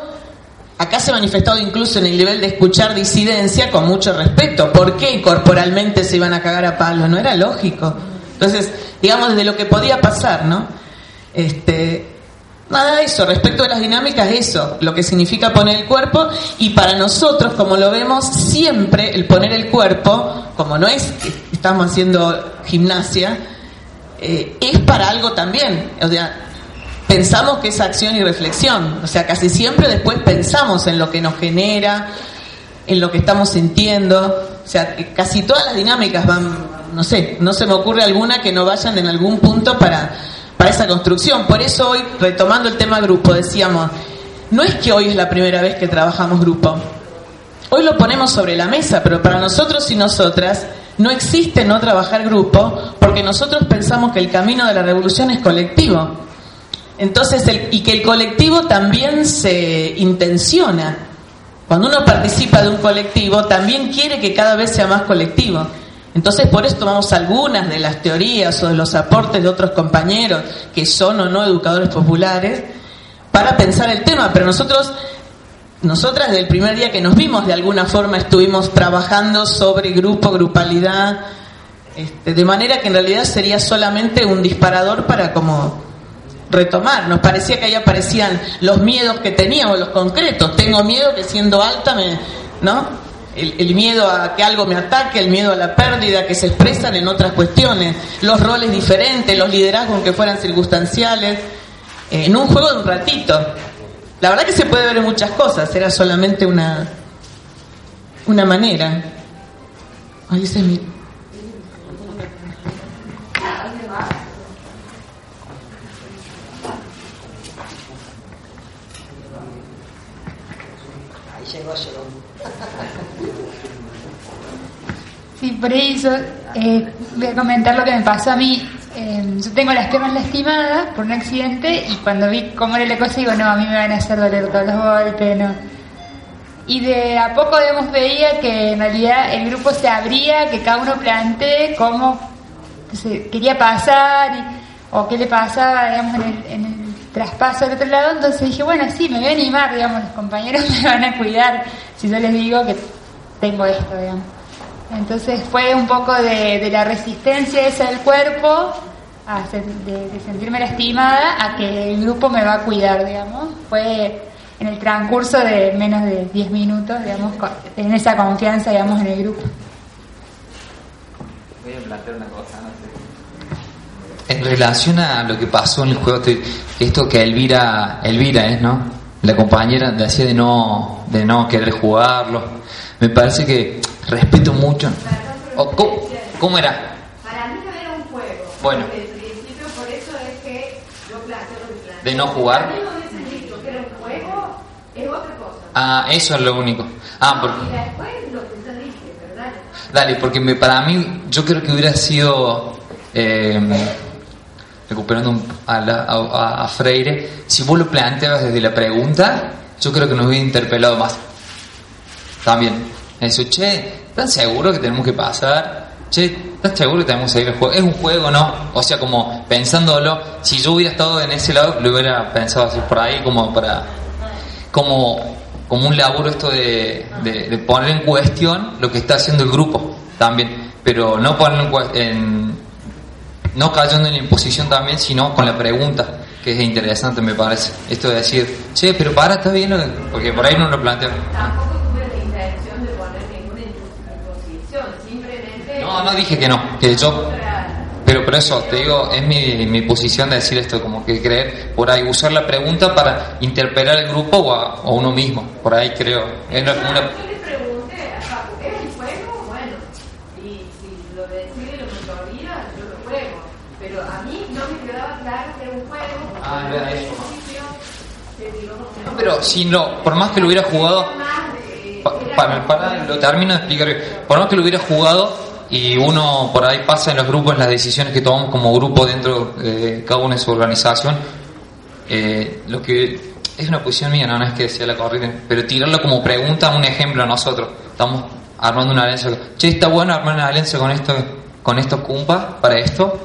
acá se ha manifestado incluso en el nivel de escuchar disidencia con mucho respeto. ¿Por qué corporalmente se iban a cagar a palos? No era lógico. Entonces, digamos, desde lo que podía pasar, ¿no? Este, Nada de eso, respecto a las dinámicas, eso, lo que significa poner el cuerpo y para nosotros, como lo vemos, siempre el poner el cuerpo, como no es que estamos haciendo gimnasia, eh, es para algo también. O sea, pensamos que es acción y reflexión, o sea, casi siempre después pensamos en lo que nos genera, en lo que estamos sintiendo, o sea, casi todas las dinámicas van, no sé, no se me ocurre alguna que no vayan en algún punto para para esa construcción. Por eso hoy, retomando el tema grupo, decíamos, no es que hoy es la primera vez que trabajamos grupo. Hoy lo ponemos sobre la mesa, pero para nosotros y nosotras no existe no trabajar grupo porque nosotros pensamos que el camino de la revolución es colectivo. Entonces, y que el colectivo también se intenciona. Cuando uno participa de un colectivo, también quiere que cada vez sea más colectivo. Entonces, por eso tomamos algunas de las teorías o de los aportes de otros compañeros que son o no educadores populares para pensar el tema. Pero nosotros, nosotras desde el primer día que nos vimos, de alguna forma estuvimos trabajando sobre grupo, grupalidad, este, de manera que en realidad sería solamente un disparador para como retomar. Nos parecía que ahí aparecían los miedos que teníamos, los concretos. Tengo miedo que siendo alta me, ¿no? el, miedo a que algo me ataque, el miedo a la pérdida, que se expresan en otras cuestiones, los roles diferentes, los liderazgos que fueran circunstanciales, eh, en un juego de un ratito. La verdad que se puede ver en muchas cosas, era solamente una, una manera. Ahí se mi... Por eso eh, voy a comentar lo que me pasó a mí. Eh, yo tengo las piernas lastimadas por un accidente y cuando vi cómo era la cosa digo, no, a mí me van a hacer doler todos los golpes, no. Y de a poco digamos, veía que en realidad el grupo se abría, que cada uno plantee cómo se quería pasar o qué le pasaba digamos, en, el, en el traspaso del otro lado. Entonces dije, bueno, sí, me voy a animar, digamos, los compañeros me van a cuidar si yo les digo que tengo esto, digamos. Entonces fue un poco de, la resistencia esa del cuerpo, de, sentirme lastimada, a que el grupo me va a cuidar, digamos. Fue en el transcurso de menos de 10 minutos, digamos, en esa confianza, digamos, en el grupo. Voy a plantear una cosa, no En relación a lo que pasó en el juego, esto que Elvira, Elvira es, ¿no? La compañera decía de no, de no querer jugarlo. Me parece que respeto mucho. ¿cómo, era? Para mí no era un juego. Bueno. Desde el principio, por eso es que yo planteo lo que planteo. ¿De no jugar? Dicho que era un juego, es otra cosa. Ah, eso es lo único. Ah, porque... Después lo que yo dije, ¿verdad? Dale, porque me, para mí, yo creo que hubiera sido. Eh, recuperando a, a, a, Freire, si vos lo planteabas desde la pregunta, yo creo que nos hubiera interpelado más. También. Eso, che, ¿están seguros que tenemos que pasar? Che, ¿estás seguro que tenemos que seguir el juego? ¿Es un juego no? O sea, como pensándolo, si yo hubiera estado en ese lado, lo hubiera pensado así por ahí, como para. como, como un laburo esto de, de, poner en cuestión lo que está haciendo el grupo también. Pero no poner en, en no cayendo en la imposición también, sino con la pregunta que es interesante, me parece. Esto de decir, che, pero para, está bien, lo que-", porque por ahí no lo planteo. Tampoco tuve la intención de poner ninguna imposición, simplemente. No, no dije que no, que yo. Pero por eso, te digo, es mi, mi posición de decir esto, como que creer, por ahí, usar la pregunta para interpelar al grupo o a, o uno mismo. Por ahí creo. Es una- una- no pero si no, por más que lo hubiera jugado, pa- para, para- lo termino de explicar, por más que lo hubiera jugado y uno por ahí pasa en los grupos las decisiones que tomamos como grupo dentro de cada uno de su organización, eh, lo que es una posición mía, no, no es que sea la corriente, pero tirarlo como pregunta, un ejemplo a nosotros, estamos armando una alianza, che, está bueno armar una alianza con esto, con estos cumpas para esto,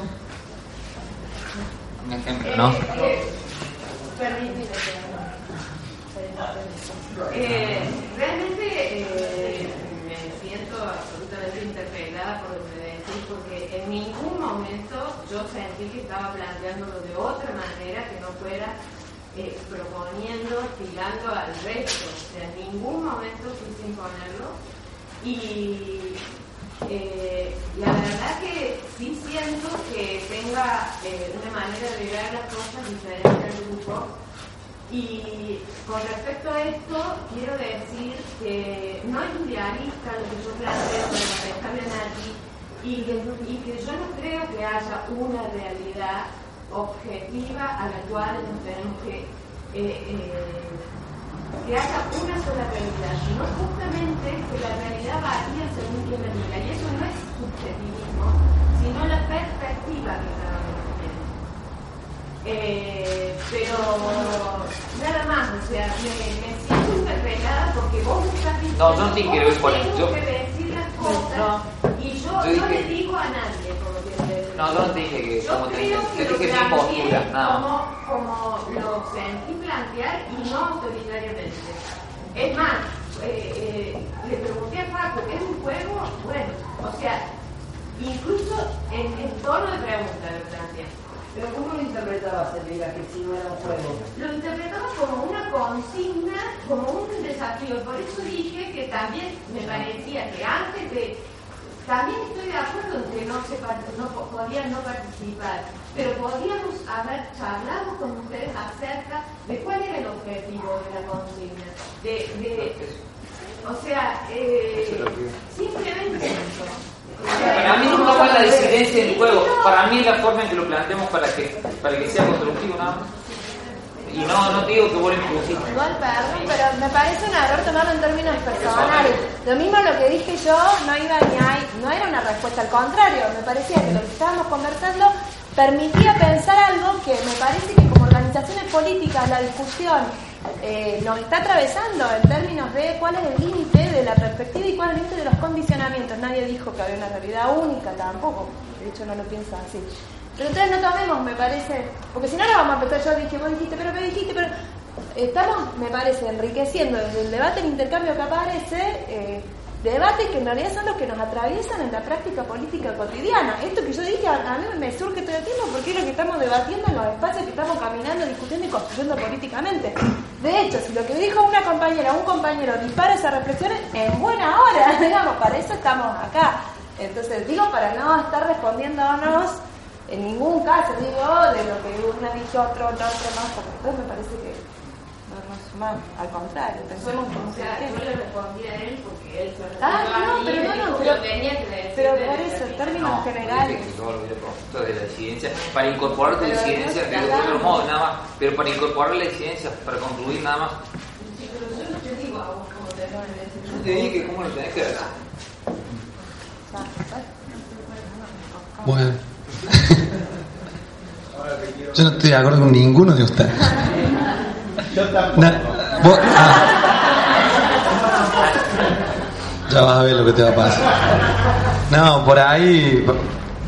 un ejemplo, ¿no? Eh, realmente eh, me siento absolutamente interpelada por lo que decís, porque en ningún momento yo sentí que estaba planteándolo de otra manera que no fuera eh, proponiendo, tirando al resto. O sea, en ningún momento quise imponerlo. Y eh, la verdad que sí siento que tenga eh, una manera de ver las cosas diferente al grupo. Y con respecto a esto, quiero decir que no es idealista lo que yo planteo para contestarle a Nati y que, y que yo no creo que haya una realidad objetiva a la cual nos tenemos que, eh, eh, que haya una sola realidad, sino justamente que la realidad varía según quien la mira. Y eso no es subjetivismo, sino la perspectiva que cada uno tiene. Eh, pero nada más, o sea, me, me siento interpelada porque vos estás diciendo No, no tiene que cómo tengo decir las cosas y yo, Yo no dije- le digo a nadie como tiene que. No, yo no te dije que Yo como te dije, que lo dije mi planteé postura, nada más. como, como lo sentí plantear y no autoritariamente. Es más, eh, eh, le pregunté a Paco, ¿es un juego? Bueno, o sea, incluso en, en tono de pregunta lo planteé. Pero ¿cómo lo interpretabas, Elvira, que si no era un juego? Lo interpretaba como una consigna, como un desafío. Por eso dije que también me parecía que antes de... También estoy de acuerdo en que no, se, no po- podían no participar, pero podíamos haber charlado con ustedes acerca de cuál era el objetivo de la consigna. De, de, o sea, eh, simplemente eso. Para mí no va la disidencia del juego. Para mí es la forma en que lo planteamos para que, para que sea constructivo nada más. Y no, no te digo que vos lo impusiste. Igual, perdón, pero me parece un error tomarlo en términos personales. Lo mismo lo que dije yo no iba ni ahí, no era una respuesta, al contrario, me parecía que lo que estábamos conversando permitía pensar algo que me parece que como organizaciones políticas la discusión eh, nos está atravesando en términos de cuál es el límite de la perspectiva y cuál es el límite de los condicionamientos. Nadie dijo que había una realidad única tampoco, de hecho no lo piensa así. Pero entonces no tomemos, me parece, porque si no ahora vamos a empezar, yo dije, vos dijiste, pero me dijiste, pero estamos, me parece, enriqueciendo desde el debate, el intercambio que aparece, eh, debates que en realidad son los que nos atraviesan en la práctica política cotidiana. Esto que yo dije a, a mí me surge todo el tiempo porque es lo que estamos debatiendo en los espacios que estamos caminando, discutiendo y construyendo políticamente. De hecho, si lo que dijo una compañera o un compañero dispara esa reflexión, en buena hora, digamos, para eso estamos acá. Entonces, digo, para no estar respondiéndonos en ningún caso, digo, de lo que una dice otro, otro, otro más, porque después me parece que no nos sumamos, al contrario, pensemos como O sea, yo le respondí a él porque él se Ah, no, mí pero no, no, dijo pero- que tenía que decir pero por la eso, en términos No, generales. de la disidencia, para incorporar disidencia no de otro modo, nada más. Pero para incorporar la disidencia, para concluir nada más. Sí, pero yo no te digo a vos cómo te lo Yo te dije cómo lo tenés que hacer. Bueno. Yo no estoy de acuerdo con ninguno de ustedes. Na- vos- ah. Ya vas a ver lo que te va a pasar. No, por ahí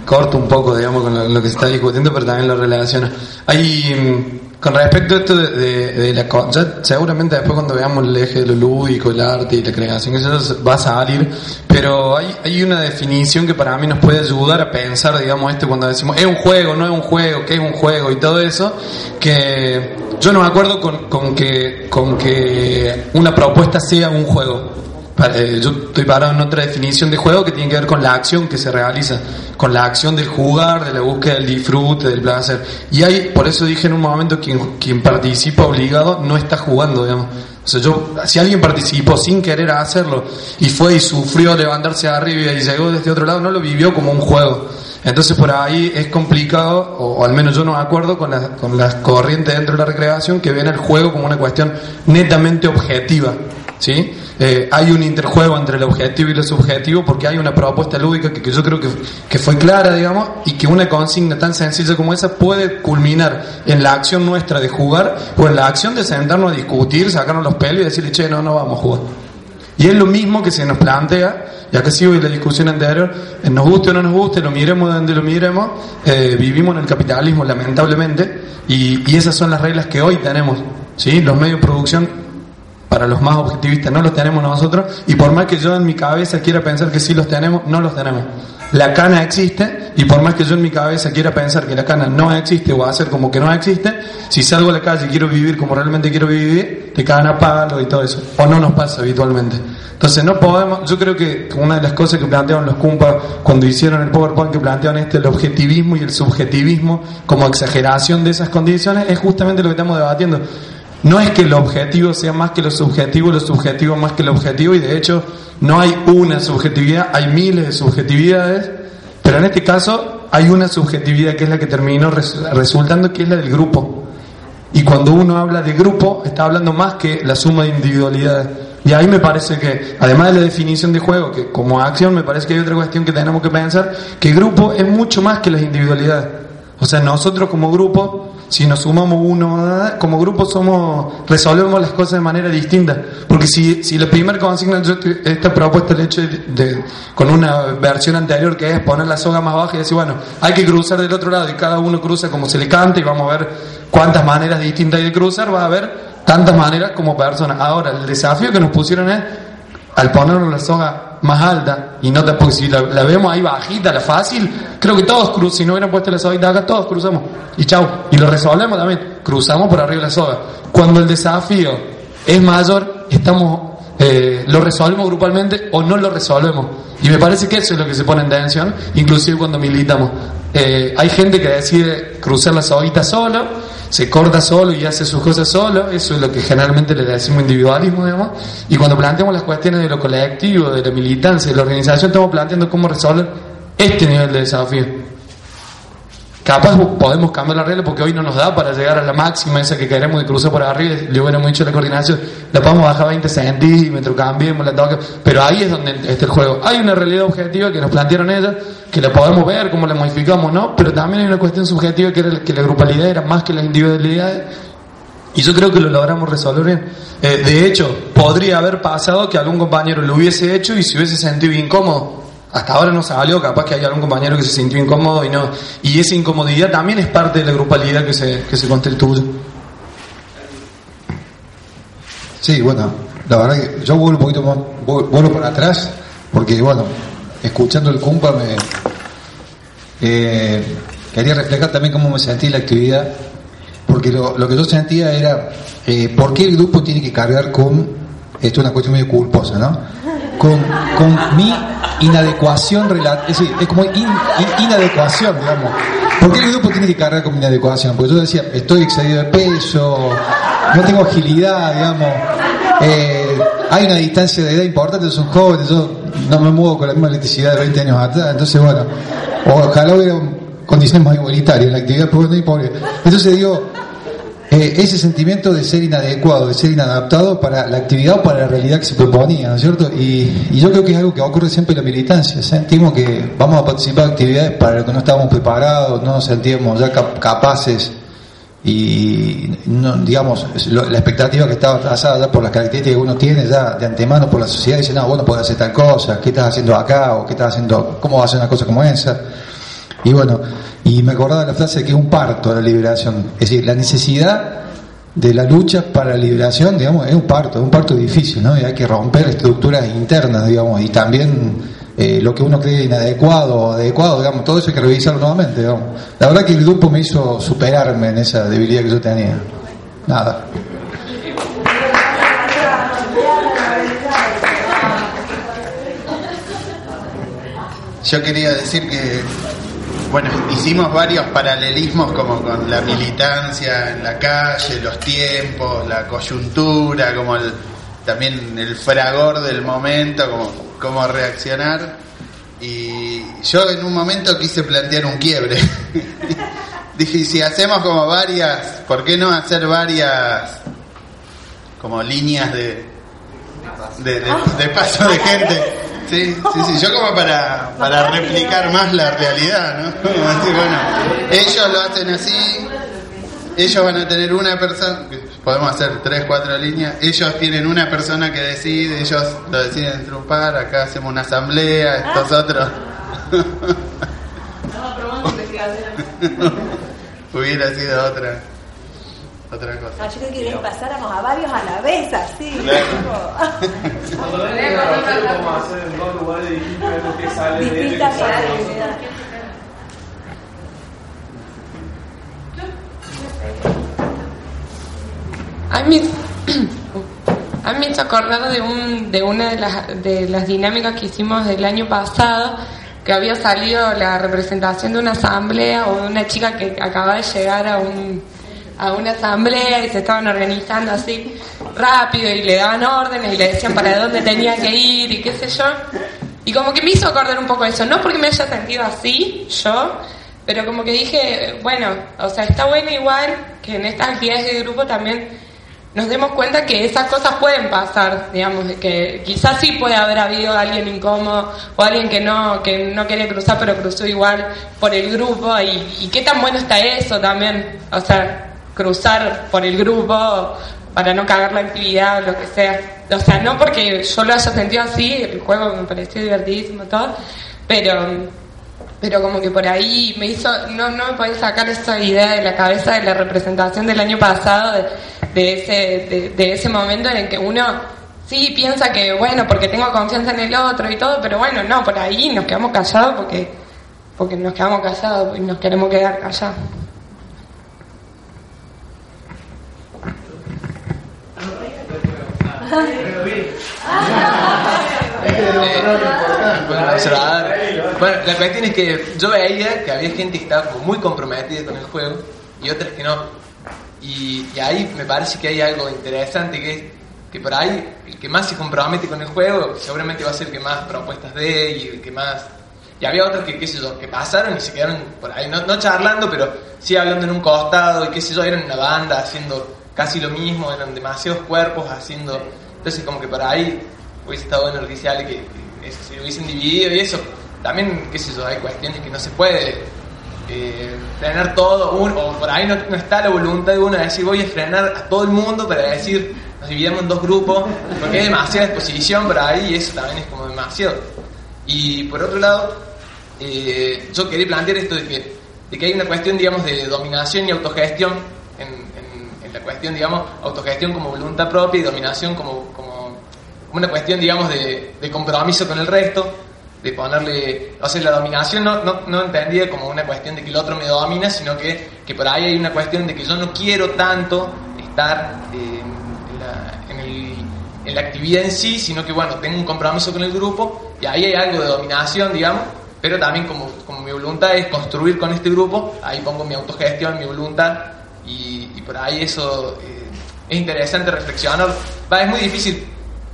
corto un poco, digamos, con lo, lo que se está discutiendo, pero también lo relaciona. Hay mm, con respecto a esto de, de- de la ya seguramente después cuando veamos el eje de lo lúdico, el arte y la creación, eso va a salir, pero hay, hay una definición que para mí nos puede ayudar a pensar, digamos, esto cuando decimos, es un juego, no es un juego, qué es un juego y todo eso, que yo no me acuerdo con, con que, con que una propuesta sea un juego. Yo estoy parado en otra definición de juego que tiene que ver con la acción que se realiza, con la acción del jugar, de la búsqueda del disfrute, del placer. Y hay, por eso dije en un momento, quien, quien participa obligado no está jugando, digamos. O sea, yo, si alguien participó sin querer hacerlo y fue y sufrió levantarse arriba y llegó desde otro lado, no lo vivió como un juego. Entonces por ahí es complicado, o, o al menos yo no me acuerdo con, las con las corrientes dentro de la recreación que ven el juego como una cuestión netamente objetiva. ¿sí? Eh, hay un interjuego entre el objetivo y lo subjetivo porque hay una propuesta lúdica que, que yo creo que, que fue clara, digamos, y que una consigna tan sencilla como esa puede culminar en la acción nuestra de jugar o en la acción de sentarnos a discutir, sacarnos los pelos y decirle, che, no, no vamos a jugar. Y es lo mismo que se nos plantea, y acá sigo en la discusión anterior, eh, nos guste o no nos guste, lo miremos de donde lo miremos, eh, vivimos en el capitalismo lamentablemente, y, y esas son las reglas que hoy tenemos. ¿sí? Los medios de producción para los más objetivistas no los tenemos nosotros y por más que yo en mi cabeza quiera pensar que sí los tenemos, no los tenemos. La cana existe y por más que yo en mi cabeza quiera pensar que la cana no existe o hacer como que no existe, si salgo a la calle y quiero vivir como realmente quiero vivir, te cagan a palo y todo eso. O no nos pasa habitualmente. Entonces no podemos, yo creo que una de las cosas que planteaban los Cumpa cuando hicieron el PowerPoint que planteaban este, el objetivismo y el subjetivismo como exageración de esas condiciones, es justamente lo que estamos debatiendo. No es que lo objetivo sea más que lo subjetivo, lo subjetivo más que lo objetivo, y de hecho no hay una subjetividad, hay miles de subjetividades, pero en este caso hay una subjetividad que es la que terminó res- resultando, que es la del grupo. Y cuando uno habla de grupo, está hablando más que la suma de individualidades. Y ahí me parece que, además de la definición de juego, que como acción me parece que hay otra cuestión que tenemos que pensar, que grupo es mucho más que las individualidades. O sea, nosotros como grupo, si nos sumamos uno, como grupo somos, resolvemos las cosas de manera distinta. Porque si, si la primera consigna, yo esta propuesta el hecho de, de- con una versión anterior que es poner la soga más baja y decir, bueno, hay que cruzar del otro lado y cada uno cruza como se le canta y vamos a ver cuántas maneras distintas hay de cruzar, va a haber tantas maneras como personas. Ahora, el desafío que nos pusieron es, al ponernos la soga más alta, y no te- porque si la, vemos ahí bajita, la fácil, creo que todos cruzamos, si no hubieran puesto la soga acá, todos cruzamos. Y chau, y lo resolvemos también, cruzamos por arriba de la soga. Cuando el desafío es mayor, estamos, eh, lo resolvemos grupalmente o no lo resolvemos. Y me parece que eso es lo que se pone en tensión, inclusive cuando militamos. Eh, hay gente que decide cruzar la soguita solo, se corta solo y hace sus cosas solo, eso es lo que generalmente le decimos individualismo, digamos, y cuando planteamos las cuestiones de lo colectivo, de la militancia, de la organización, estamos planteando cómo resolver este nivel de desafío. Capaz podemos cambiar la regla porque hoy no nos da para llegar a la máxima esa que queremos de cruzar por arriba, le hubiéramos dicho la coordinación, la podemos bajar 20 centímetros, cambiemos la toque, pero ahí es donde está el juego. Hay una realidad objetiva que nos plantearon ellos, que la podemos ver, cómo la modificamos, ¿no? Pero también hay una cuestión subjetiva que era que la grupalidad era más que las individualidades y yo creo que lo logramos resolver bien. Eh, de hecho, podría haber pasado que algún compañero lo hubiese hecho y se hubiese sentido incómodo. Hasta ahora no salió, capaz que hay algún compañero que se sintió incómodo y no. Y esa incomodidad también es parte de la grupalidad que se, que se constituye. Sí, bueno, la verdad que yo vuelvo un poquito más, vuel- vuelvo para atrás, porque bueno, escuchando el cumpa me eh, quería reflejar también cómo me sentí en la actividad, porque lo, lo que yo sentía era eh, por qué el grupo tiene que cargar con, esto es una cuestión medio culposa, ¿no? Con, con mi inadecuación es decir, es como in- in- inadecuación, digamos. ¿Por qué el grupo tiene que cargar con inadecuación? Porque yo decía, estoy excedido de peso, no tengo agilidad, digamos, eh, hay una distancia de edad importante, soy joven, yo no me muevo con la misma electricidad de 20 años atrás, entonces bueno, ojalá hubiera condiciones más igualitarias en la actividad, pero no importa. Entonces digo, eh, ese sentimiento de ser inadecuado, de ser inadaptado para la actividad o para la realidad que se proponía, ¿no es cierto? Y, yo creo que es algo que ocurre siempre en la militancia. Sentimos que vamos a participar de actividades para lo que no estábamos preparados, no nos sentíamos ya cap- capaces y, no, digamos, lo- la expectativa que estaba trazada ya por las características que uno tiene ya de antemano por la sociedad, dice, no, vos no podés hacer tal cosa, ¿qué estás haciendo acá? o qué estás haciendo, cómo vas a hacer una cosa como esa? Y bueno, Y me acordaba de la frase que es un parto la liberación. Es decir, la necesidad de la lucha para la liberación, digamos, es un parto, es un parto difícil, ¿no? Y hay que romper estructuras internas, digamos, y también eh, lo que uno cree inadecuado o adecuado, digamos, todo eso hay que revisarlo nuevamente, digamos. La verdad que el grupo me hizo superarme en esa debilidad que yo tenía. Nada. Yo quería decir que, bueno, hicimos varios paralelismos como con la militancia en la calle, los tiempos, la coyuntura, como el, también el fragor del momento, como cómo reaccionar. Y yo en un momento quise plantear un quiebre. Dije, si hacemos como varias, ¿por qué no hacer varias como líneas de- de paso de gente? Sí, sí, sí, yo como para, para replicar más la realidad, ¿no? Decir, bueno, ellos lo hacen así, ellos van a tener una persona, podemos hacer tres, cuatro líneas, ellos tienen una persona que decide, ellos lo deciden trupar, acá hacemos una asamblea, estos otros. Hubiera sido otra, otra cosa. Ah, yo creo que pasáramos a varios a la vez, así. Cuando venga a hacer como hacer en dos lugares distintos, que sale de él. A mí, a mí me hizo acordar de, un, de una de las, de las dinámicas que hicimos del año pasado, que había salido la representación de una asamblea o de una chica que acababa de llegar a, un, a una asamblea y se estaban organizando así rápido y le daban órdenes y le decían para dónde tenía que ir y qué sé yo. Y como que me hizo acordar un poco eso, no porque me haya sentido así, yo, pero como que dije, bueno, o sea, está bueno igual que en estas actividades de grupo también nos demos cuenta que esas cosas pueden pasar, digamos, que quizás sí puede haber habido alguien incómodo o alguien que no, que no quería cruzar pero cruzó igual por el grupo y, y qué tan bueno está eso también, o sea, cruzar por el grupo para no cagar la actividad o lo que sea. O sea, no porque yo lo haya sentido así, el juego me pareció divertidísimo todo, pero pero como que por ahí me hizo, no, no me podía sacar esa idea de la cabeza de la representación del año pasado, de, de ese, de ese momento en el que uno sí piensa que, bueno, porque tengo confianza en el otro y todo, pero bueno, no, por ahí nos quedamos callados porque, porque nos quedamos callados y nos queremos quedar callados. Bueno, la cuestión es que yo veía que había gente que estaba muy comprometida con el juego y otras que no. Y, y ahí me parece que hay algo interesante que es que por ahí el que más se compromete con el juego seguramente va a ser el que más propuestas dé y el que más... Y había otros que, qué sé yo, que pasaron y se quedaron por ahí, no, no charlando, pero sí hablando en un costado y qué sé yo, eran una banda haciendo casi lo mismo, eran demasiados cuerpos haciendo... Entonces como que por ahí hubiese estado bueno que dice Ale que, que eso, se hubiesen dividido y eso. También, qué sé yo, hay cuestiones que no se puede eh, frenar todo, uno, o por ahí no, no está la voluntad de uno de decir voy a frenar a todo el mundo para decir nos dividimos en dos grupos, porque hay demasiada exposición por ahí y eso también es como demasiado. Y por otro lado, eh, yo quería plantear esto de que, de que hay una cuestión, digamos, de dominación y autogestión cuestión, digamos, autogestión como voluntad propia y dominación como, como, una cuestión, digamos, de, de compromiso con el resto, de ponerle, o sea, la dominación no, no, no entendida como una cuestión de que el otro me domina, sino que, que por ahí hay una cuestión de que yo no quiero tanto estar eh, en, la, en el- en la actividad en sí, sino que, bueno, tengo un compromiso con el grupo y ahí hay algo de dominación, digamos, pero también como, como mi voluntad es construir con este grupo, ahí pongo mi autogestión, mi voluntad y, y por ahí eso eh, es interesante reflexionar. Va, es muy difícil,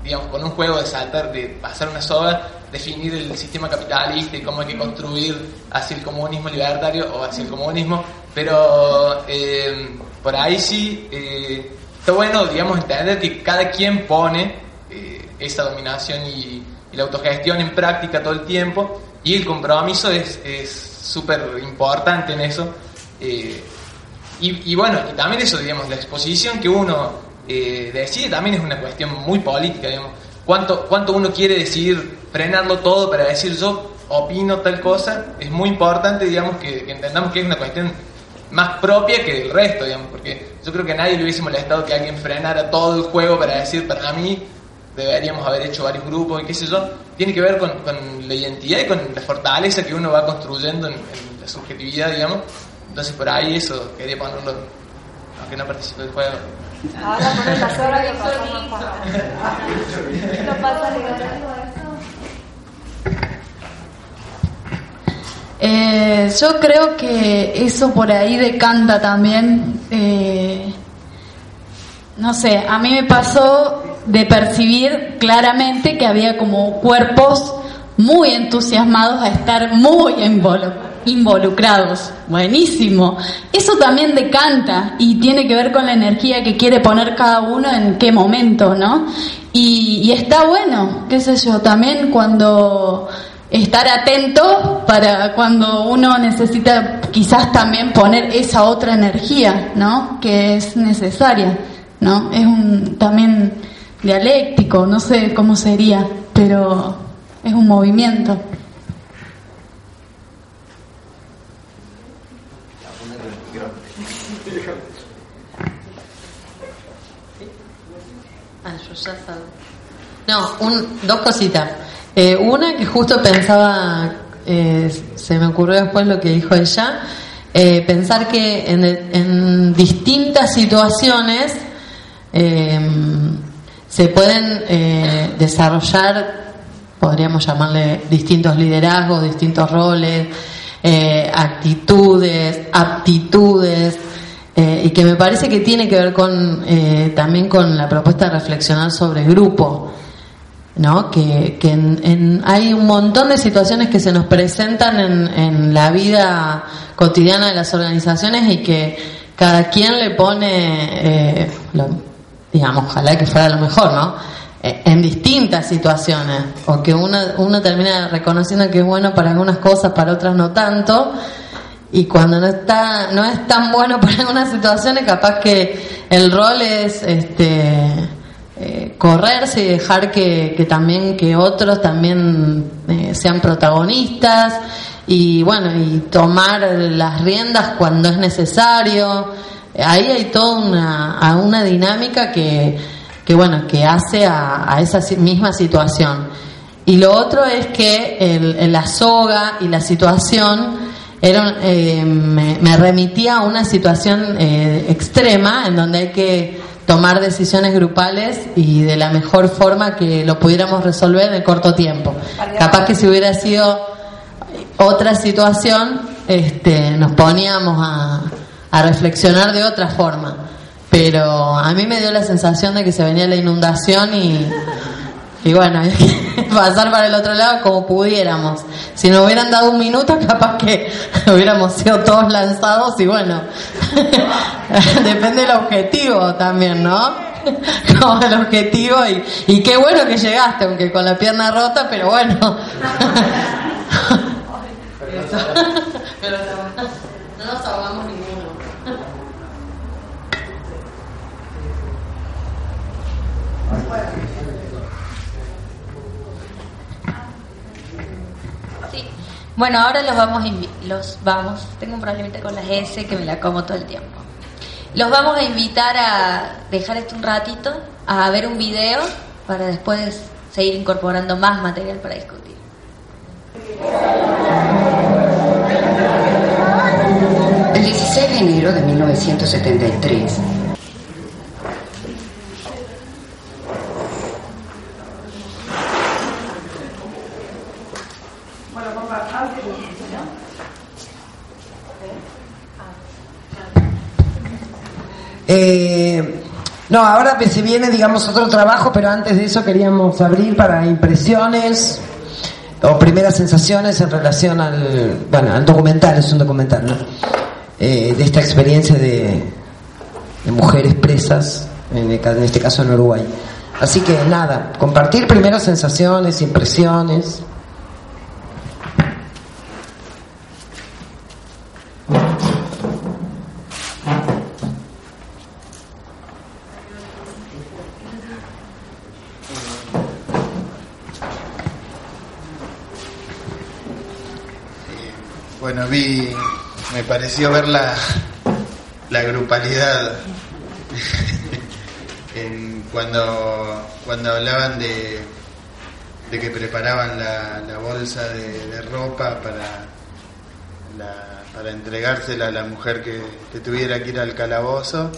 digamos, con un juego de saltar, de pasar una soga, definir el sistema capitalista y cómo hay que construir hacia el comunismo libertario o hacia el comunismo, pero eh, por ahí sí eh, está bueno, digamos, entender que cada quien pone eh, esa dominación y, y la autogestión en práctica todo el tiempo y el compromiso es es súper importante en eso. eh, y, y bueno, y también eso, digamos, la exposición que uno eh, decide también es una cuestión muy política, digamos. ¿Cuánto, ¿Cuánto uno quiere decidir frenarlo todo para decir yo opino tal cosa, es muy importante, digamos, que, que entendamos que es una cuestión más propia que el resto, digamos, porque yo creo que a nadie le hubiese molestado que alguien frenara todo el juego para decir, para mí deberíamos haber hecho varios grupos y qué sé yo, tiene que ver con, con la identidad y con la fortaleza que uno va construyendo en, en la subjetividad, digamos. Entonces por ahí eso quería ponerlo, aunque no participe del juego. Ahora ponen las horas que pasamos Juan. No pasa. Eh, yo creo que eso por ahí decanta también. eh, no sé, a mí me pasó de percibir claramente que había como cuerpos muy entusiasmados a estar muy involu- involucrados. Buenísimo. Eso también decanta y tiene que ver con la energía que quiere poner cada uno en qué momento, ¿no? Y, está bueno, qué sé yo, también cuando estar atento para cuando uno necesita quizás también poner esa otra energía, ¿no? Que es necesaria, ¿no? Es un también dialéctico, no sé cómo sería, pero es un movimiento. No, un, dos cositas. Eh, una que justo pensaba, eh, se me ocurrió después lo que dijo ella, eh, pensar que en, en distintas situaciones eh, se pueden eh, desarrollar, podríamos llamarle distintos liderazgos, distintos roles, actitudes, aptitudes, eh, y que me parece que tiene que ver con eh, también con la propuesta de reflexionar sobre grupo. ¿no? Que, que en- en- hay un montón de situaciones que se nos presentan en, en la vida cotidiana de las organizaciones y que cada quien le pone, eh, lo- digamos, ojalá que fuera lo mejor, ¿no? Eh, En distintas situaciones, o que uno, uno termina reconociendo que es bueno para algunas cosas, para otras no tanto, y cuando no está no es tan bueno para algunas situaciones capaz que el rol es este eh, correrse y dejar que, que también que otros también eh, sean protagonistas y bueno y tomar las riendas cuando es necesario. Ahí hay toda una, una dinámica que, que bueno que hace a, a esa misma situación. Y lo otro es que el- la soga y la situación era, eh, me, me remitía a una situación eh, extrema en donde hay que tomar decisiones grupales y de la mejor forma que lo pudiéramos resolver en el corto tiempo. Capaz que si hubiera sido otra situación, este, nos poníamos a, a reflexionar de otra forma. Pero a mí me dio la sensación de que se venía la inundación y, y bueno, pasar para el otro lado como pudiéramos. Si nos hubieran dado un minuto, capaz que hubiéramos sido todos lanzados y bueno, depende del objetivo también, ¿no? Como el objetivo y, y qué bueno que llegaste, aunque con la pierna rota, pero bueno nos ahogamos ninguno. Sí. Bueno, ahora los vamos los vamos, tengo un problemita con las S que me la como todo el tiempo. Los vamos a invitar a dejar esto un ratito, a ver un video para después seguir incorporando más material para discutir. El 16 de enero de 1973, Eh, no, ahora pues, se viene, digamos, otro trabajo, pero antes de eso queríamos abrir para impresiones o primeras sensaciones en relación al, bueno, al documental, es un documental, ¿no? Eh, de esta experiencia de, mujeres presas, en, en este caso en Uruguay. Así que nada, compartir primeras sensaciones, impresiones. Pareció ver la, la grupalidad cuando, cuando hablaban de, de que preparaban la, la bolsa de, ropa para, para entregársela a la mujer que, tuviera que ir al calabozo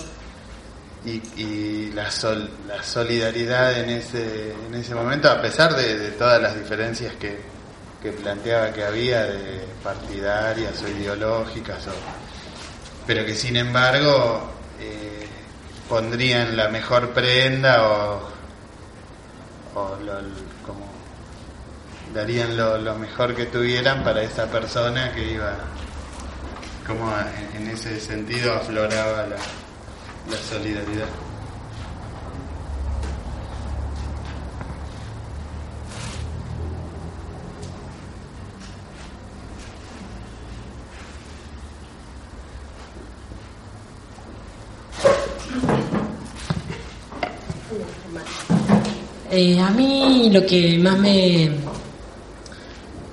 y, la, sol, la solidaridad en ese, en ese momento, a pesar de todas las diferencias que, que planteaba que había de partidarias o ideológicas, o- pero que sin embargo eh, pondrían la mejor prenda o, como darían lo, mejor que tuvieran para esa persona que iba, como en, ese sentido afloraba la solidaridad. Eh, a mí lo que más me...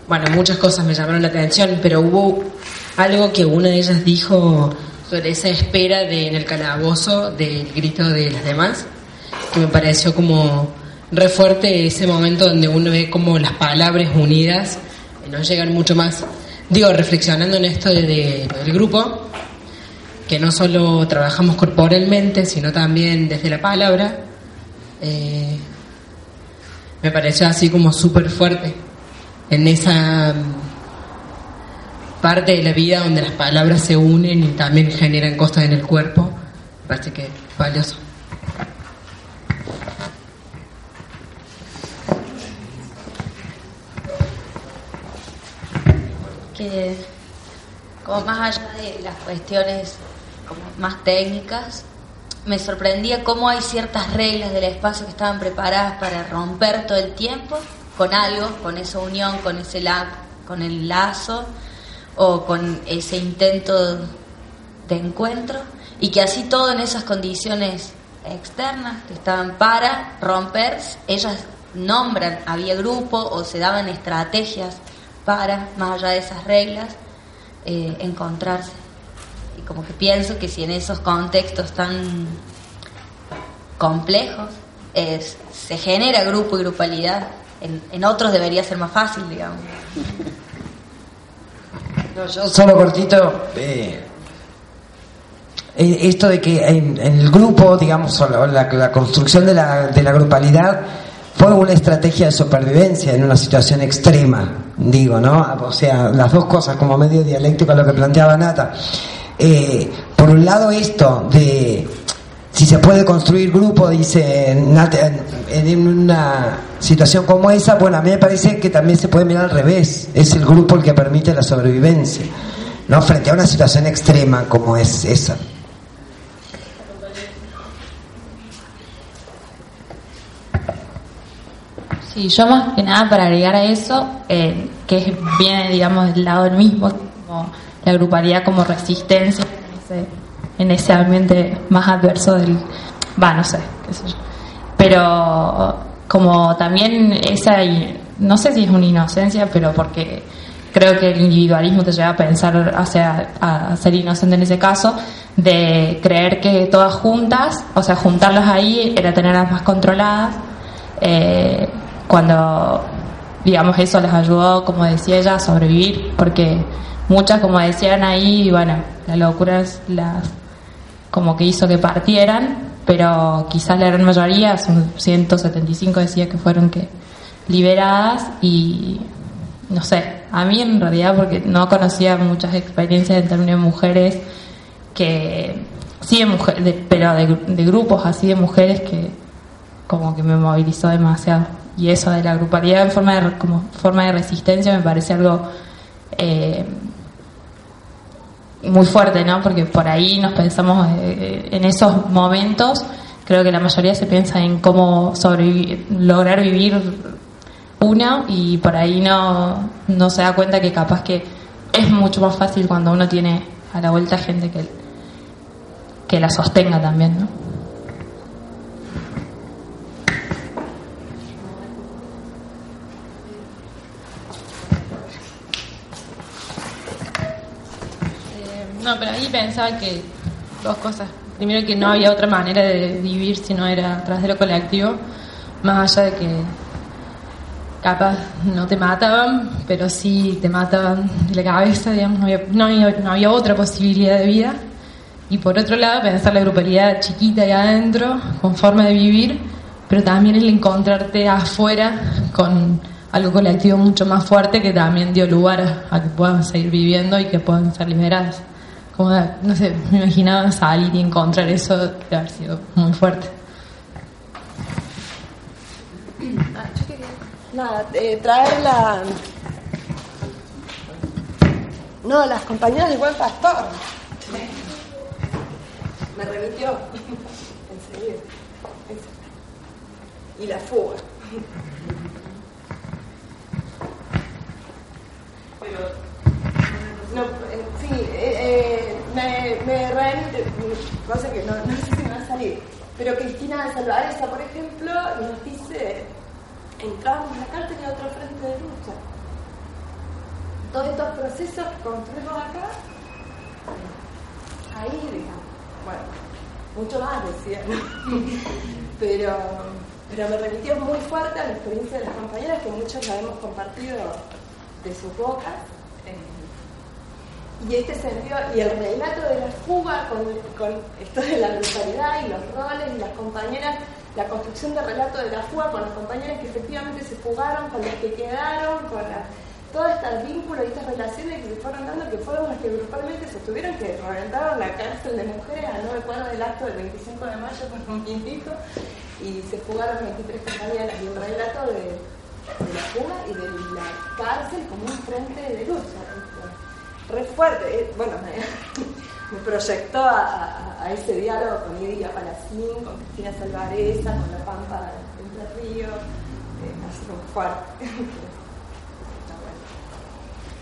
Bueno, muchas cosas me llamaron la atención, pero hubo algo que una de ellas dijo sobre esa espera de, en el calabozo del grito de las demás, que me pareció como re fuerte ese momento donde uno ve como las palabras unidas eh, no llegan mucho más. Digo, reflexionando en esto de, de grupo, que no solo trabajamos corporalmente, sino también desde la palabra, eh, me pareció así como súper fuerte en esa mm, parte de la vida donde las palabras se unen y también generan cosas en el cuerpo. Me parece que es valioso. que como más allá de las cuestiones como más técnicas, me sorprendía cómo hay ciertas reglas del espacio que estaban preparadas para romper todo el tiempo con algo, con esa unión, con ese la, con el lazo o con ese intento de encuentro y que así todo en esas condiciones externas que estaban para romper, ellas nombran, había grupo o se daban estrategias para, más allá de esas reglas, eh, encontrarse. Como que pienso que si en esos contextos tan complejos se genera grupo y grupalidad, en, otros debería ser más fácil, digamos. No, yo solo cortito, eh, eh, esto de que en, en el grupo, digamos, la- la construcción de la, de la grupalidad fue una estrategia de supervivencia en una situación extrema, digo, ¿no? O sea, las dos cosas como medio dialéctico a lo que planteaba Nata. Eh, por un lado esto de si se puede construir grupo, dice en una situación como esa, bueno, a mí me parece que también se puede mirar al revés, es el grupo el que permite la sobrevivencia, ¿no? Frente a una situación extrema como es esa. Sí, yo más que nada para agregar a eso, eh, que viene, digamos, del lado del mismo, como la grupalidad como resistencia en ese, en ese ambiente más adverso del... Va, no sé, qué sé yo. Pero como también esa, no sé si es una inocencia, pero porque creo que el individualismo te lleva a pensar a ser inocente en ese caso, de creer que todas juntas, o sea, juntarlas ahí era tenerlas más controladas, eh, cuando, digamos, eso les ayudó, como decía ella, a sobrevivir, porque muchas, como decían ahí, bueno, la locura es las, como que hizo que partieran, pero quizás la gran mayoría, son 175 decía que fueron que liberadas y no sé, a mí en realidad porque no conocía muchas experiencias en términos de mujeres que sí de mujeres, de- pero de, de grupos así de mujeres que como que me movilizó demasiado. Y eso de la grupalidad en forma de, como forma de resistencia me parece algo eh, muy fuerte, ¿no? Porque por ahí nos pensamos eh, en esos momentos, creo que la mayoría se piensa en cómo sobrevivir, lograr vivir uno y por ahí no, no se da cuenta que capaz que es mucho más fácil cuando uno tiene a la vuelta gente que, que la sostenga también, ¿no? No, pero ahí pensaba que dos cosas. Primero que no había otra manera de vivir si no era a través de lo colectivo, más allá de que capaz no te mataban, pero sí te mataban de la cabeza, digamos, no había, no había, no había otra posibilidad de vida. Y por otro lado, pensar la grupalidad chiquita ahí adentro, con forma de vivir, pero también el encontrarte afuera con algo colectivo mucho más fuerte que también dio lugar a que puedan seguir viviendo y que puedan ser liberadas. Como, no sé, me imaginaba salir y encontrar eso de haber sido muy fuerte. Ah, yo quería- Nada, eh, traer la. No, las compañeras del buen pastor. Me remitió. Enseguida. Y la fuga. No, eh, sí, eh, eh, me, me cosa que no, sé si me va a salir, pero Cristina de Salvareza, por ejemplo, nos dice, entramos en la cárcel y otro frente de lucha. Todos estos procesos que construimos acá, ahí, digamos, bueno, mucho más decía, ¿no? pero, pero me remitió muy fuerte a la experiencia de las compañeras, que muchas la hemos compartido de sus bocas. Y este sentido, y el relato de la fuga con, con esto de la brutalidad y los roles y las compañeras, la construcción del relato de la fuga con las compañeras que efectivamente se fugaron, con las que quedaron, con la- todos estos vínculos y estas relaciones que se fueron dando, que fueron las que grupalmente se tuvieron que reventaron la cárcel de mujeres, a no recuerdo del acto del 25 de mayo por un quintico, y se fugaron 23 compañeras, y un relato de la fuga y de la cárcel como un frente de lucha re fuerte. eh, Bueno, me, proyectó a, ese diálogo con Lidia Palacín, con Cristina Salvareza, con La Pampa de Ríos, eh, así como fuerte.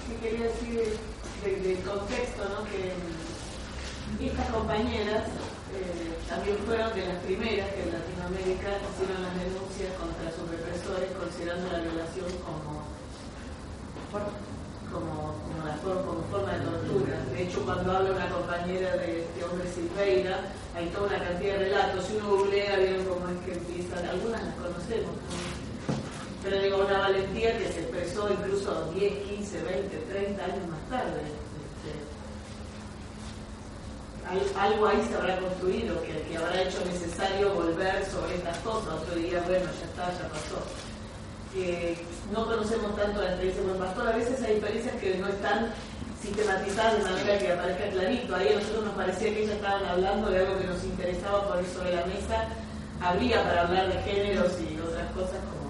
Sí, quería decir de- del contexto, ¿no? Que estas compañeras eh, también fueron de las primeras que en Latinoamérica hicieron las denuncias contra sus represores, considerando la violación como, como, como, la for- como forma de tortura. De hecho, cuando habla una compañera de este hombre Silveira, hay toda una cantidad de relatos. Si uno googlea, vieron cómo es que empiezan, algunas las conocemos. ¿no? Pero digo, una valentía que se expresó incluso 10, 15, 20, 30 años más tarde. Este, al- algo ahí se habrá construido que, que habrá hecho necesario volver sobre estas cosas. Otro día, bueno, ya está, ya pasó. Que no conocemos tanto la experiencia de buen pastor. A veces hay experiencias que no están sistematizadas de manera que aparezca clarito. Ahí a nosotros nos parecía que ellas estaban hablando de algo que nos interesaba poner sobre la mesa. Habría para hablar de géneros y otras cosas como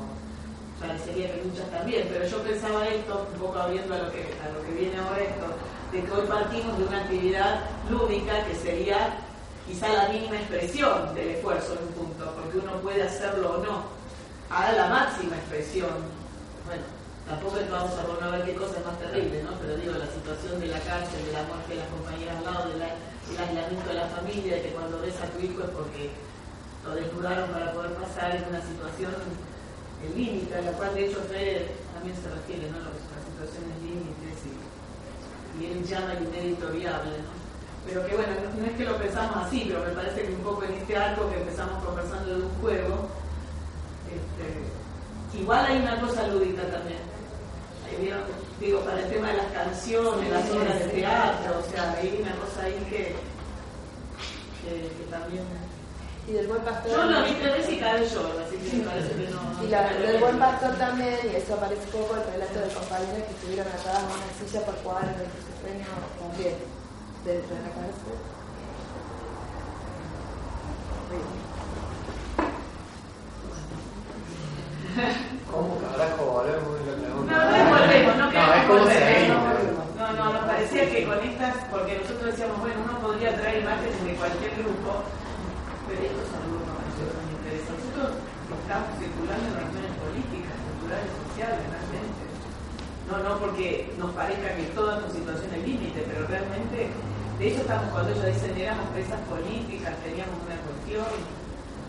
parecería que muchas también, pero yo pensaba esto, un poco abriendo a lo que, a lo que viene ahora esto, de que hoy partimos de una actividad lúdica que sería quizá la mínima expresión del esfuerzo en un punto, porque uno puede hacerlo o no, a la máxima expresión. Bueno, tampoco es vamos a poner a ver qué cosa es más terrible, ¿no? Pero digo, la situación de la cárcel, de la muerte de las compañeras al lado, de la- del aislamiento de la familia, de que cuando ves a tu hijo es porque lo desnudaron para poder pasar, es una situación límite, a la cual de hecho Freire también se refiere, ¿no? Las situaciones límites y, y él llama el inédito viable, ¿no? Pero que bueno, no, no es que lo pensamos así, pero me parece que un poco en este arco que empezamos conversando de un juego, este, igual hay una cosa lúdica también. Ahí vieron, digo, para el tema de las canciones, las obras de teatro, o sea, hay una cosa ahí que, que, que también... Y del buen pastor. Yo lo vi tres veces y cada vez lloro, así que me parece que no... Y la, del buen pastor también, y eso aparece poco el relato de compañeros que estuvieron atadas a una silla por jugar en el sueño también, dentro de la cárcel. ¿Cómo carajo de la pregunta? No, no volvemos, no No, queremos es como volver. No, no, nos parecía que con estas, porque nosotros decíamos, bueno, uno podría traer imágenes de cualquier grupo, pero estos son grupos nosotros nos interesan. Nosotros estamos circulando en relaciones políticas, culturales, sociales, realmente. No, no porque nos parezca que todas son situaciones límite, pero realmente, de hecho estamos cuando ellos dicen éramos presas políticas, teníamos una cuestión,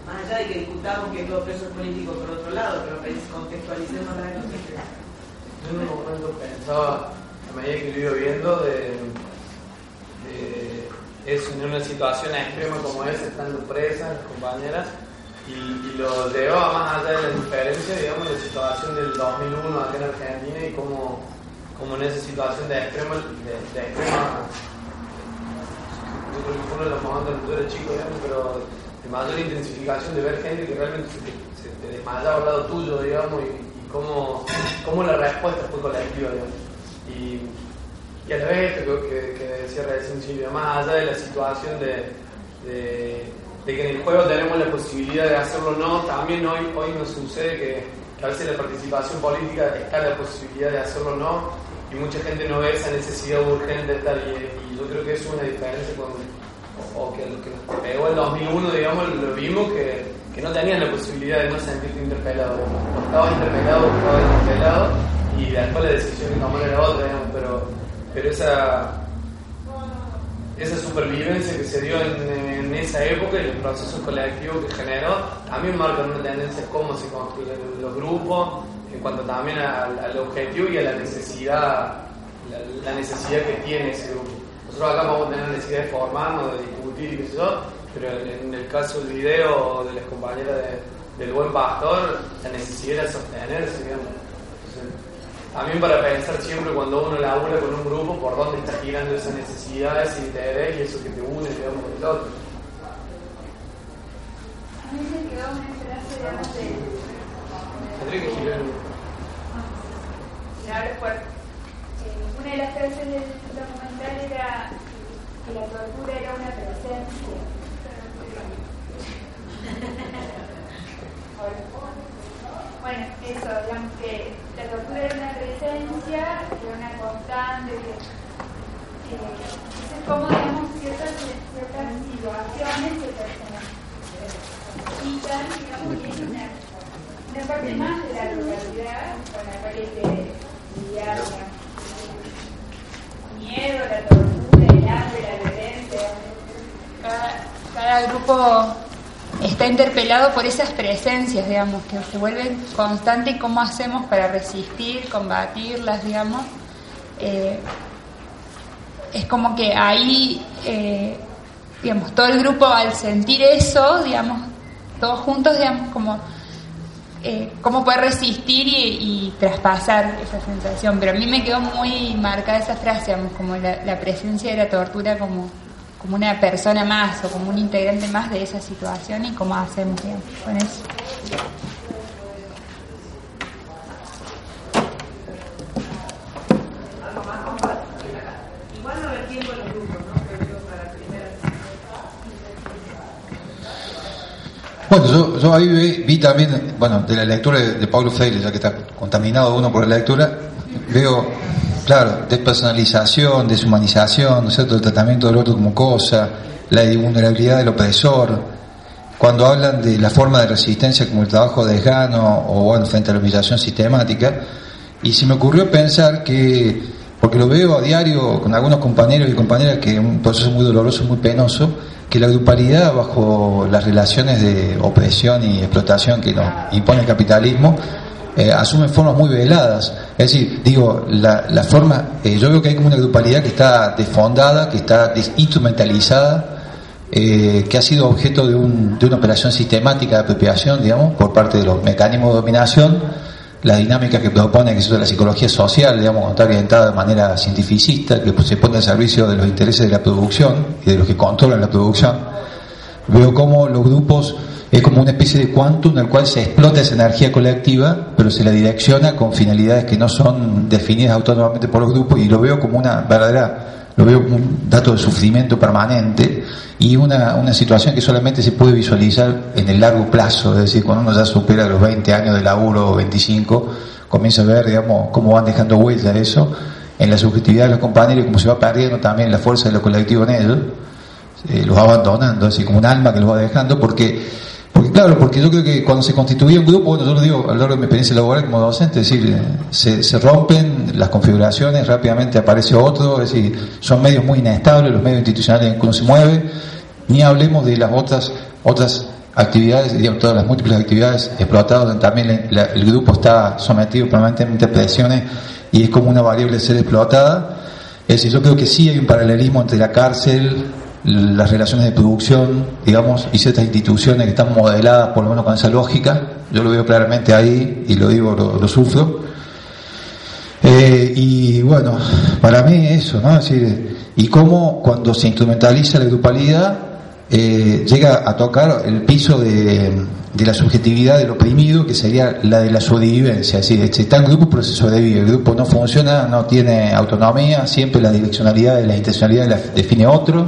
más allá de que discutamos que todo preso es político por otro lado, pero contextualicemos la noticia. Yo en un momento pensaba, a medida que lo iba viendo, de, de eso en una situación extrema como esa, estando presas compañeras, y, y lo lleva más allá de la diferencia, digamos, la situación del 2001 acá en Argentina y cómo, cómo en esa situación de extrema, de, de extrema yo creo que fue uno de los momentos yo era chico, digamos, pero de mayor intensificación de ver gente que realmente se te, desmayaba al lado tuyo, digamos, y, cómo, cómo la respuesta fue colectiva, digamos. Y, y a la vez esto que, que, que decía recién Silvia, más allá de la situación de, que en el juego tenemos la posibilidad de hacerlo o no, también hoy, hoy nos sucede que, a veces la participación política está la posibilidad de hacerlo o no, y mucha gente no ve esa necesidad urgente de estar, y, y yo creo que eso es una diferencia con, o, que que nos pegó el 2001, digamos, lo vimos que, que no tenían la posibilidad de no sentirte interpelado, o estabas interpelado estabas interpelado, y después la decisión que tomar era otra, digamos, pero, pero esa, esa supervivencia que se dio en, esa época y el proceso colectivo que generó, también marca una tendencia de cómo se construyen los grupos, en cuanto también al, objetivo y a la necesidad, la, necesidad que tiene ese grupo. Nosotros acá vamos a tener necesidad de formarnos, de discutir y qué sé yo, pero en, el caso del video de las compañeras de, del buen pastor, la necesidad de sostenerse, digamos. Entonces, también para pensar siempre cuando uno labura con un grupo por dónde está girando esa necesidad, ese interés y eso que te une, digamos, con el otro. A mí me quedó una frase, digamos, de... Tendría que girar el... Fuerte. Eh, una de las frases del era que la tortura era una presencia. Bueno, eso, digamos que la tortura era una presencia, que era una constante, que, que es como, digamos, ciertas, ciertas situaciones que quitan, digamos, y es una, una parte más de la realidad con la cual hay que lidiar, el miedo, la tortura, el hambre, la violencia. Cada, grupo está interpelado por esas presencias, digamos, que se vuelven constantes y cómo hacemos para resistir, combatirlas, digamos. Eh, es como que ahí, eh, digamos, todo el grupo al sentir eso, digamos, todos juntos, digamos, como eh, cómo poder resistir y, traspasar esa sensación. Pero a mí me quedó muy marcada esa frase, como la, presencia de la tortura como como una persona más o como un integrante más de esa situación y cómo hacemos con eso. Bueno, yo, yo ahí vi, vi, también, bueno, de la lectura de, de Pablo Freire, ya que está contaminado uno por la lectura, veo Claro, despersonalización, deshumanización, ¿no es cierto? el tratamiento del otro como cosa, la vulnerabilidad del opresor. Cuando hablan de la forma de resistencia como el trabajo desgano o bueno, frente a la humillación sistemática, y se me ocurrió pensar que, porque lo veo a diario con algunos compañeros y compañeras que es un proceso muy doloroso, muy penoso, que la grupalidad bajo las relaciones de opresión y explotación que nos impone el capitalismo eh, asumen formas muy veladas. Es decir, digo, la, la forma, eh, yo veo que hay como una grupalidad que está desfondada, que está instrumentalizada, eh, que ha sido objeto de, un, de una operación sistemática de apropiación, digamos, por parte de los mecanismos de dominación, la dinámica que propone, que es la psicología social, digamos, está orientada de manera cientificista, que se pone al servicio de los intereses de la producción y de los que controlan la producción. Veo cómo los grupos es como una especie de quantum en el cual se explota esa energía colectiva, pero se la direcciona con finalidades que no son definidas autónomamente por los grupos y lo veo como una verdadera, lo veo como un dato de sufrimiento permanente y una, una situación que solamente se puede visualizar en el largo plazo, es decir, cuando uno ya supera los 20 años de laburo o 25, comienza a ver, digamos, cómo van dejando huella eso en la subjetividad de los compañeros y cómo se va perdiendo también la fuerza de lo colectivo en ellos, eh, los abandonando, así como un alma que los va dejando, porque porque claro, porque yo creo que cuando se constituye un grupo, bueno, yo lo digo a lo largo de mi experiencia laboral como docente, es decir, se, se rompen las configuraciones, rápidamente aparece otro, es decir, son medios muy inestables, los medios institucionales en que uno se mueve, ni hablemos de las otras, otras actividades, digamos, todas las múltiples actividades explotadas, donde también el grupo está sometido permanentemente a presiones y es como una variable ser explotada. Es decir, yo creo que sí hay un paralelismo entre la cárcel, las relaciones de producción, digamos, y ciertas instituciones que están modeladas por lo menos con esa lógica. Yo lo veo claramente ahí y lo digo, lo, sufro. Eh, y bueno, para mí eso, ¿no? Es decir, y cómo cuando se instrumentaliza la grupalidad eh, llega a tocar el piso de, de la subjetividad del oprimido, que sería la de la sobrevivencia. Es decir, está en grupo pero se sobrevive. El grupo no funciona, no tiene autonomía, siempre la direccionalidad y la intencionalidad la define otro,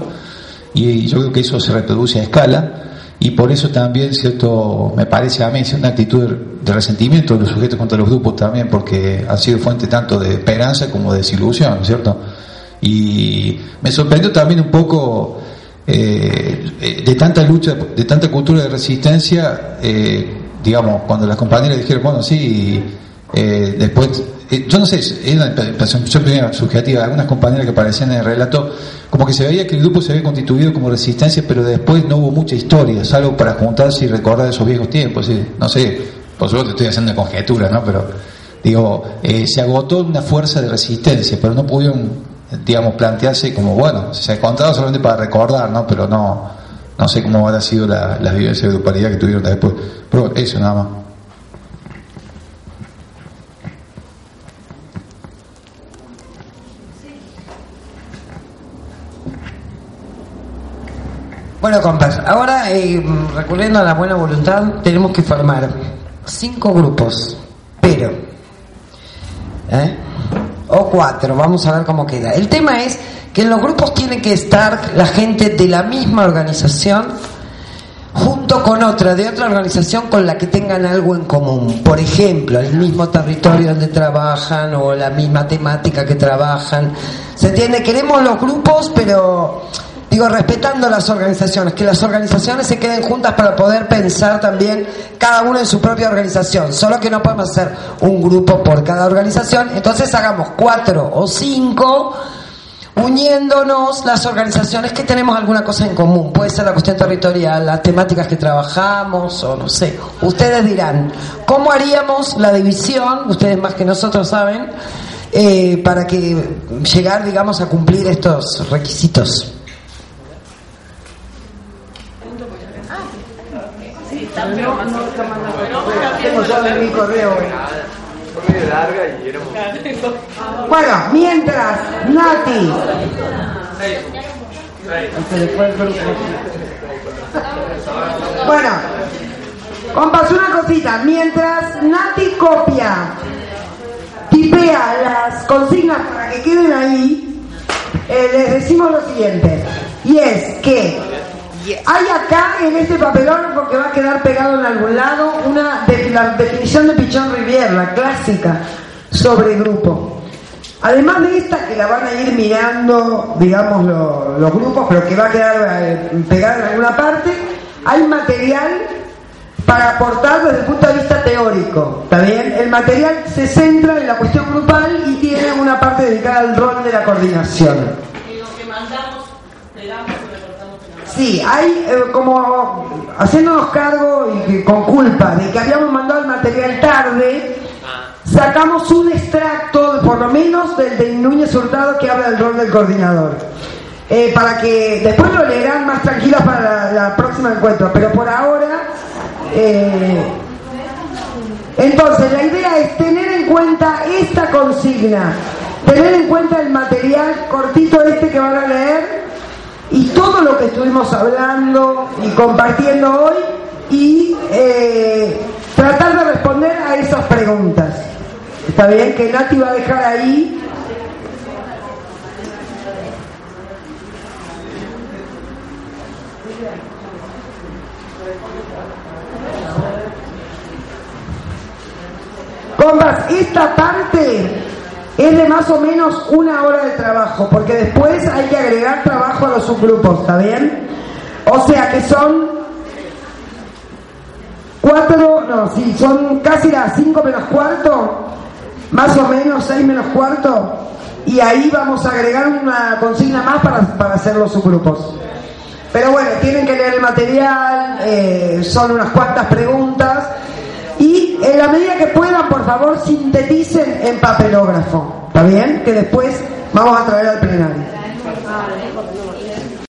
y yo creo que eso se reproduce a escala. Y por eso también, cierto, me parece a mí, una actitud de resentimiento de los sujetos contra los grupos también, porque han sido fuente tanto de esperanza como de desilusión, ¿cierto? Y me sorprendió también un poco eh, de tanta lucha, de tanta cultura de resistencia, eh, digamos, cuando las compañeras dijeron, bueno, sí, eh, después, eh, yo no sé, es una primera subjetiva, algunas compañeras que aparecían en el relato, como que se veía que el grupo se había constituido como resistencia, pero después no hubo mucha historia, salvo para juntarse y recordar esos viejos tiempos, ¿sí? no sé, por supuesto estoy haciendo conjeturas, ¿no? Pero, digo, eh, se agotó una fuerza de resistencia, pero no pudieron digamos, plantearse como, bueno, se ha encontrado solamente para recordar, ¿no? Pero no, no sé cómo habrá sido la, la vivencia de grupalidad que tuvieron después. Pero eso nada más. Bueno, compas, ahora eh, recurriendo a la buena voluntad, tenemos que formar cinco grupos, pero, ¿eh? o cuatro, vamos a ver cómo queda. El tema es que en los grupos tiene que estar la gente de la misma organización junto con otra de otra organización con la que tengan algo en común. Por ejemplo, el mismo territorio donde trabajan o la misma temática que trabajan. Se entiende, queremos los grupos, pero digo, respetando las organizaciones, que las organizaciones se queden juntas para poder pensar también cada uno en su propia organización, solo que no podemos hacer un grupo por cada organización, entonces hagamos cuatro o cinco uniéndonos las organizaciones que tenemos alguna cosa en común, puede ser la cuestión territorial, las temáticas que trabajamos o no sé, ustedes dirán, ¿cómo haríamos la división? Ustedes más que nosotros saben, eh, para que llegar, digamos, a cumplir estos requisitos. Tengo ya mi correo. Fue medio larga y éramos. Bueno, mientras, Nati. Bueno, compas, una cosita. Mientras Nati copia, tipea las consignas para que queden ahí, eh, les decimos lo siguiente. Y es que hay acá en este papelón, que va a quedar pegado en algún lado, una la definición de Pichón Rivière, la clásica, sobre grupo. Además de esta, que la van a ir mirando, digamos, lo- los grupos, pero que va a quedar eh, pegada en alguna parte, hay material para aportar desde el punto de vista teórico. ¿Está bien? El material se centra en la cuestión grupal y tiene una parte dedicada al rol de la coordinación. Sí, hay eh, como haciéndonos cargo y con culpa de que habíamos mandado el material tarde, sacamos un extracto, por lo menos, del de Núñez Hurtado que habla del rol del coordinador. Eh, para que después lo leerán más tranquilos para la, la próxima encuentro, pero por ahora. eh, entonces, la idea es tener en cuenta esta consigna, tener en cuenta el material cortito este que van a leer y todo lo que estuvimos hablando y compartiendo hoy y eh, tratar de responder a esas preguntas. Está bien que Nati va a dejar ahí. Compas, esta parte es de más o menos una hora de trabajo, porque después hay que agregar trabajo a los subgrupos, ¿está bien? O sea que son cuatro, no, sí, son casi las cinco menos cuarto, más o menos seis menos cuarto, y ahí vamos a agregar una consigna más para, para hacer los subgrupos. Pero bueno, tienen que leer el material, eh, son unas cuantas preguntas. Y en la medida que puedan, por favor, sinteticen en papelógrafo. ¿Está bien? Que después vamos a traer al plenario.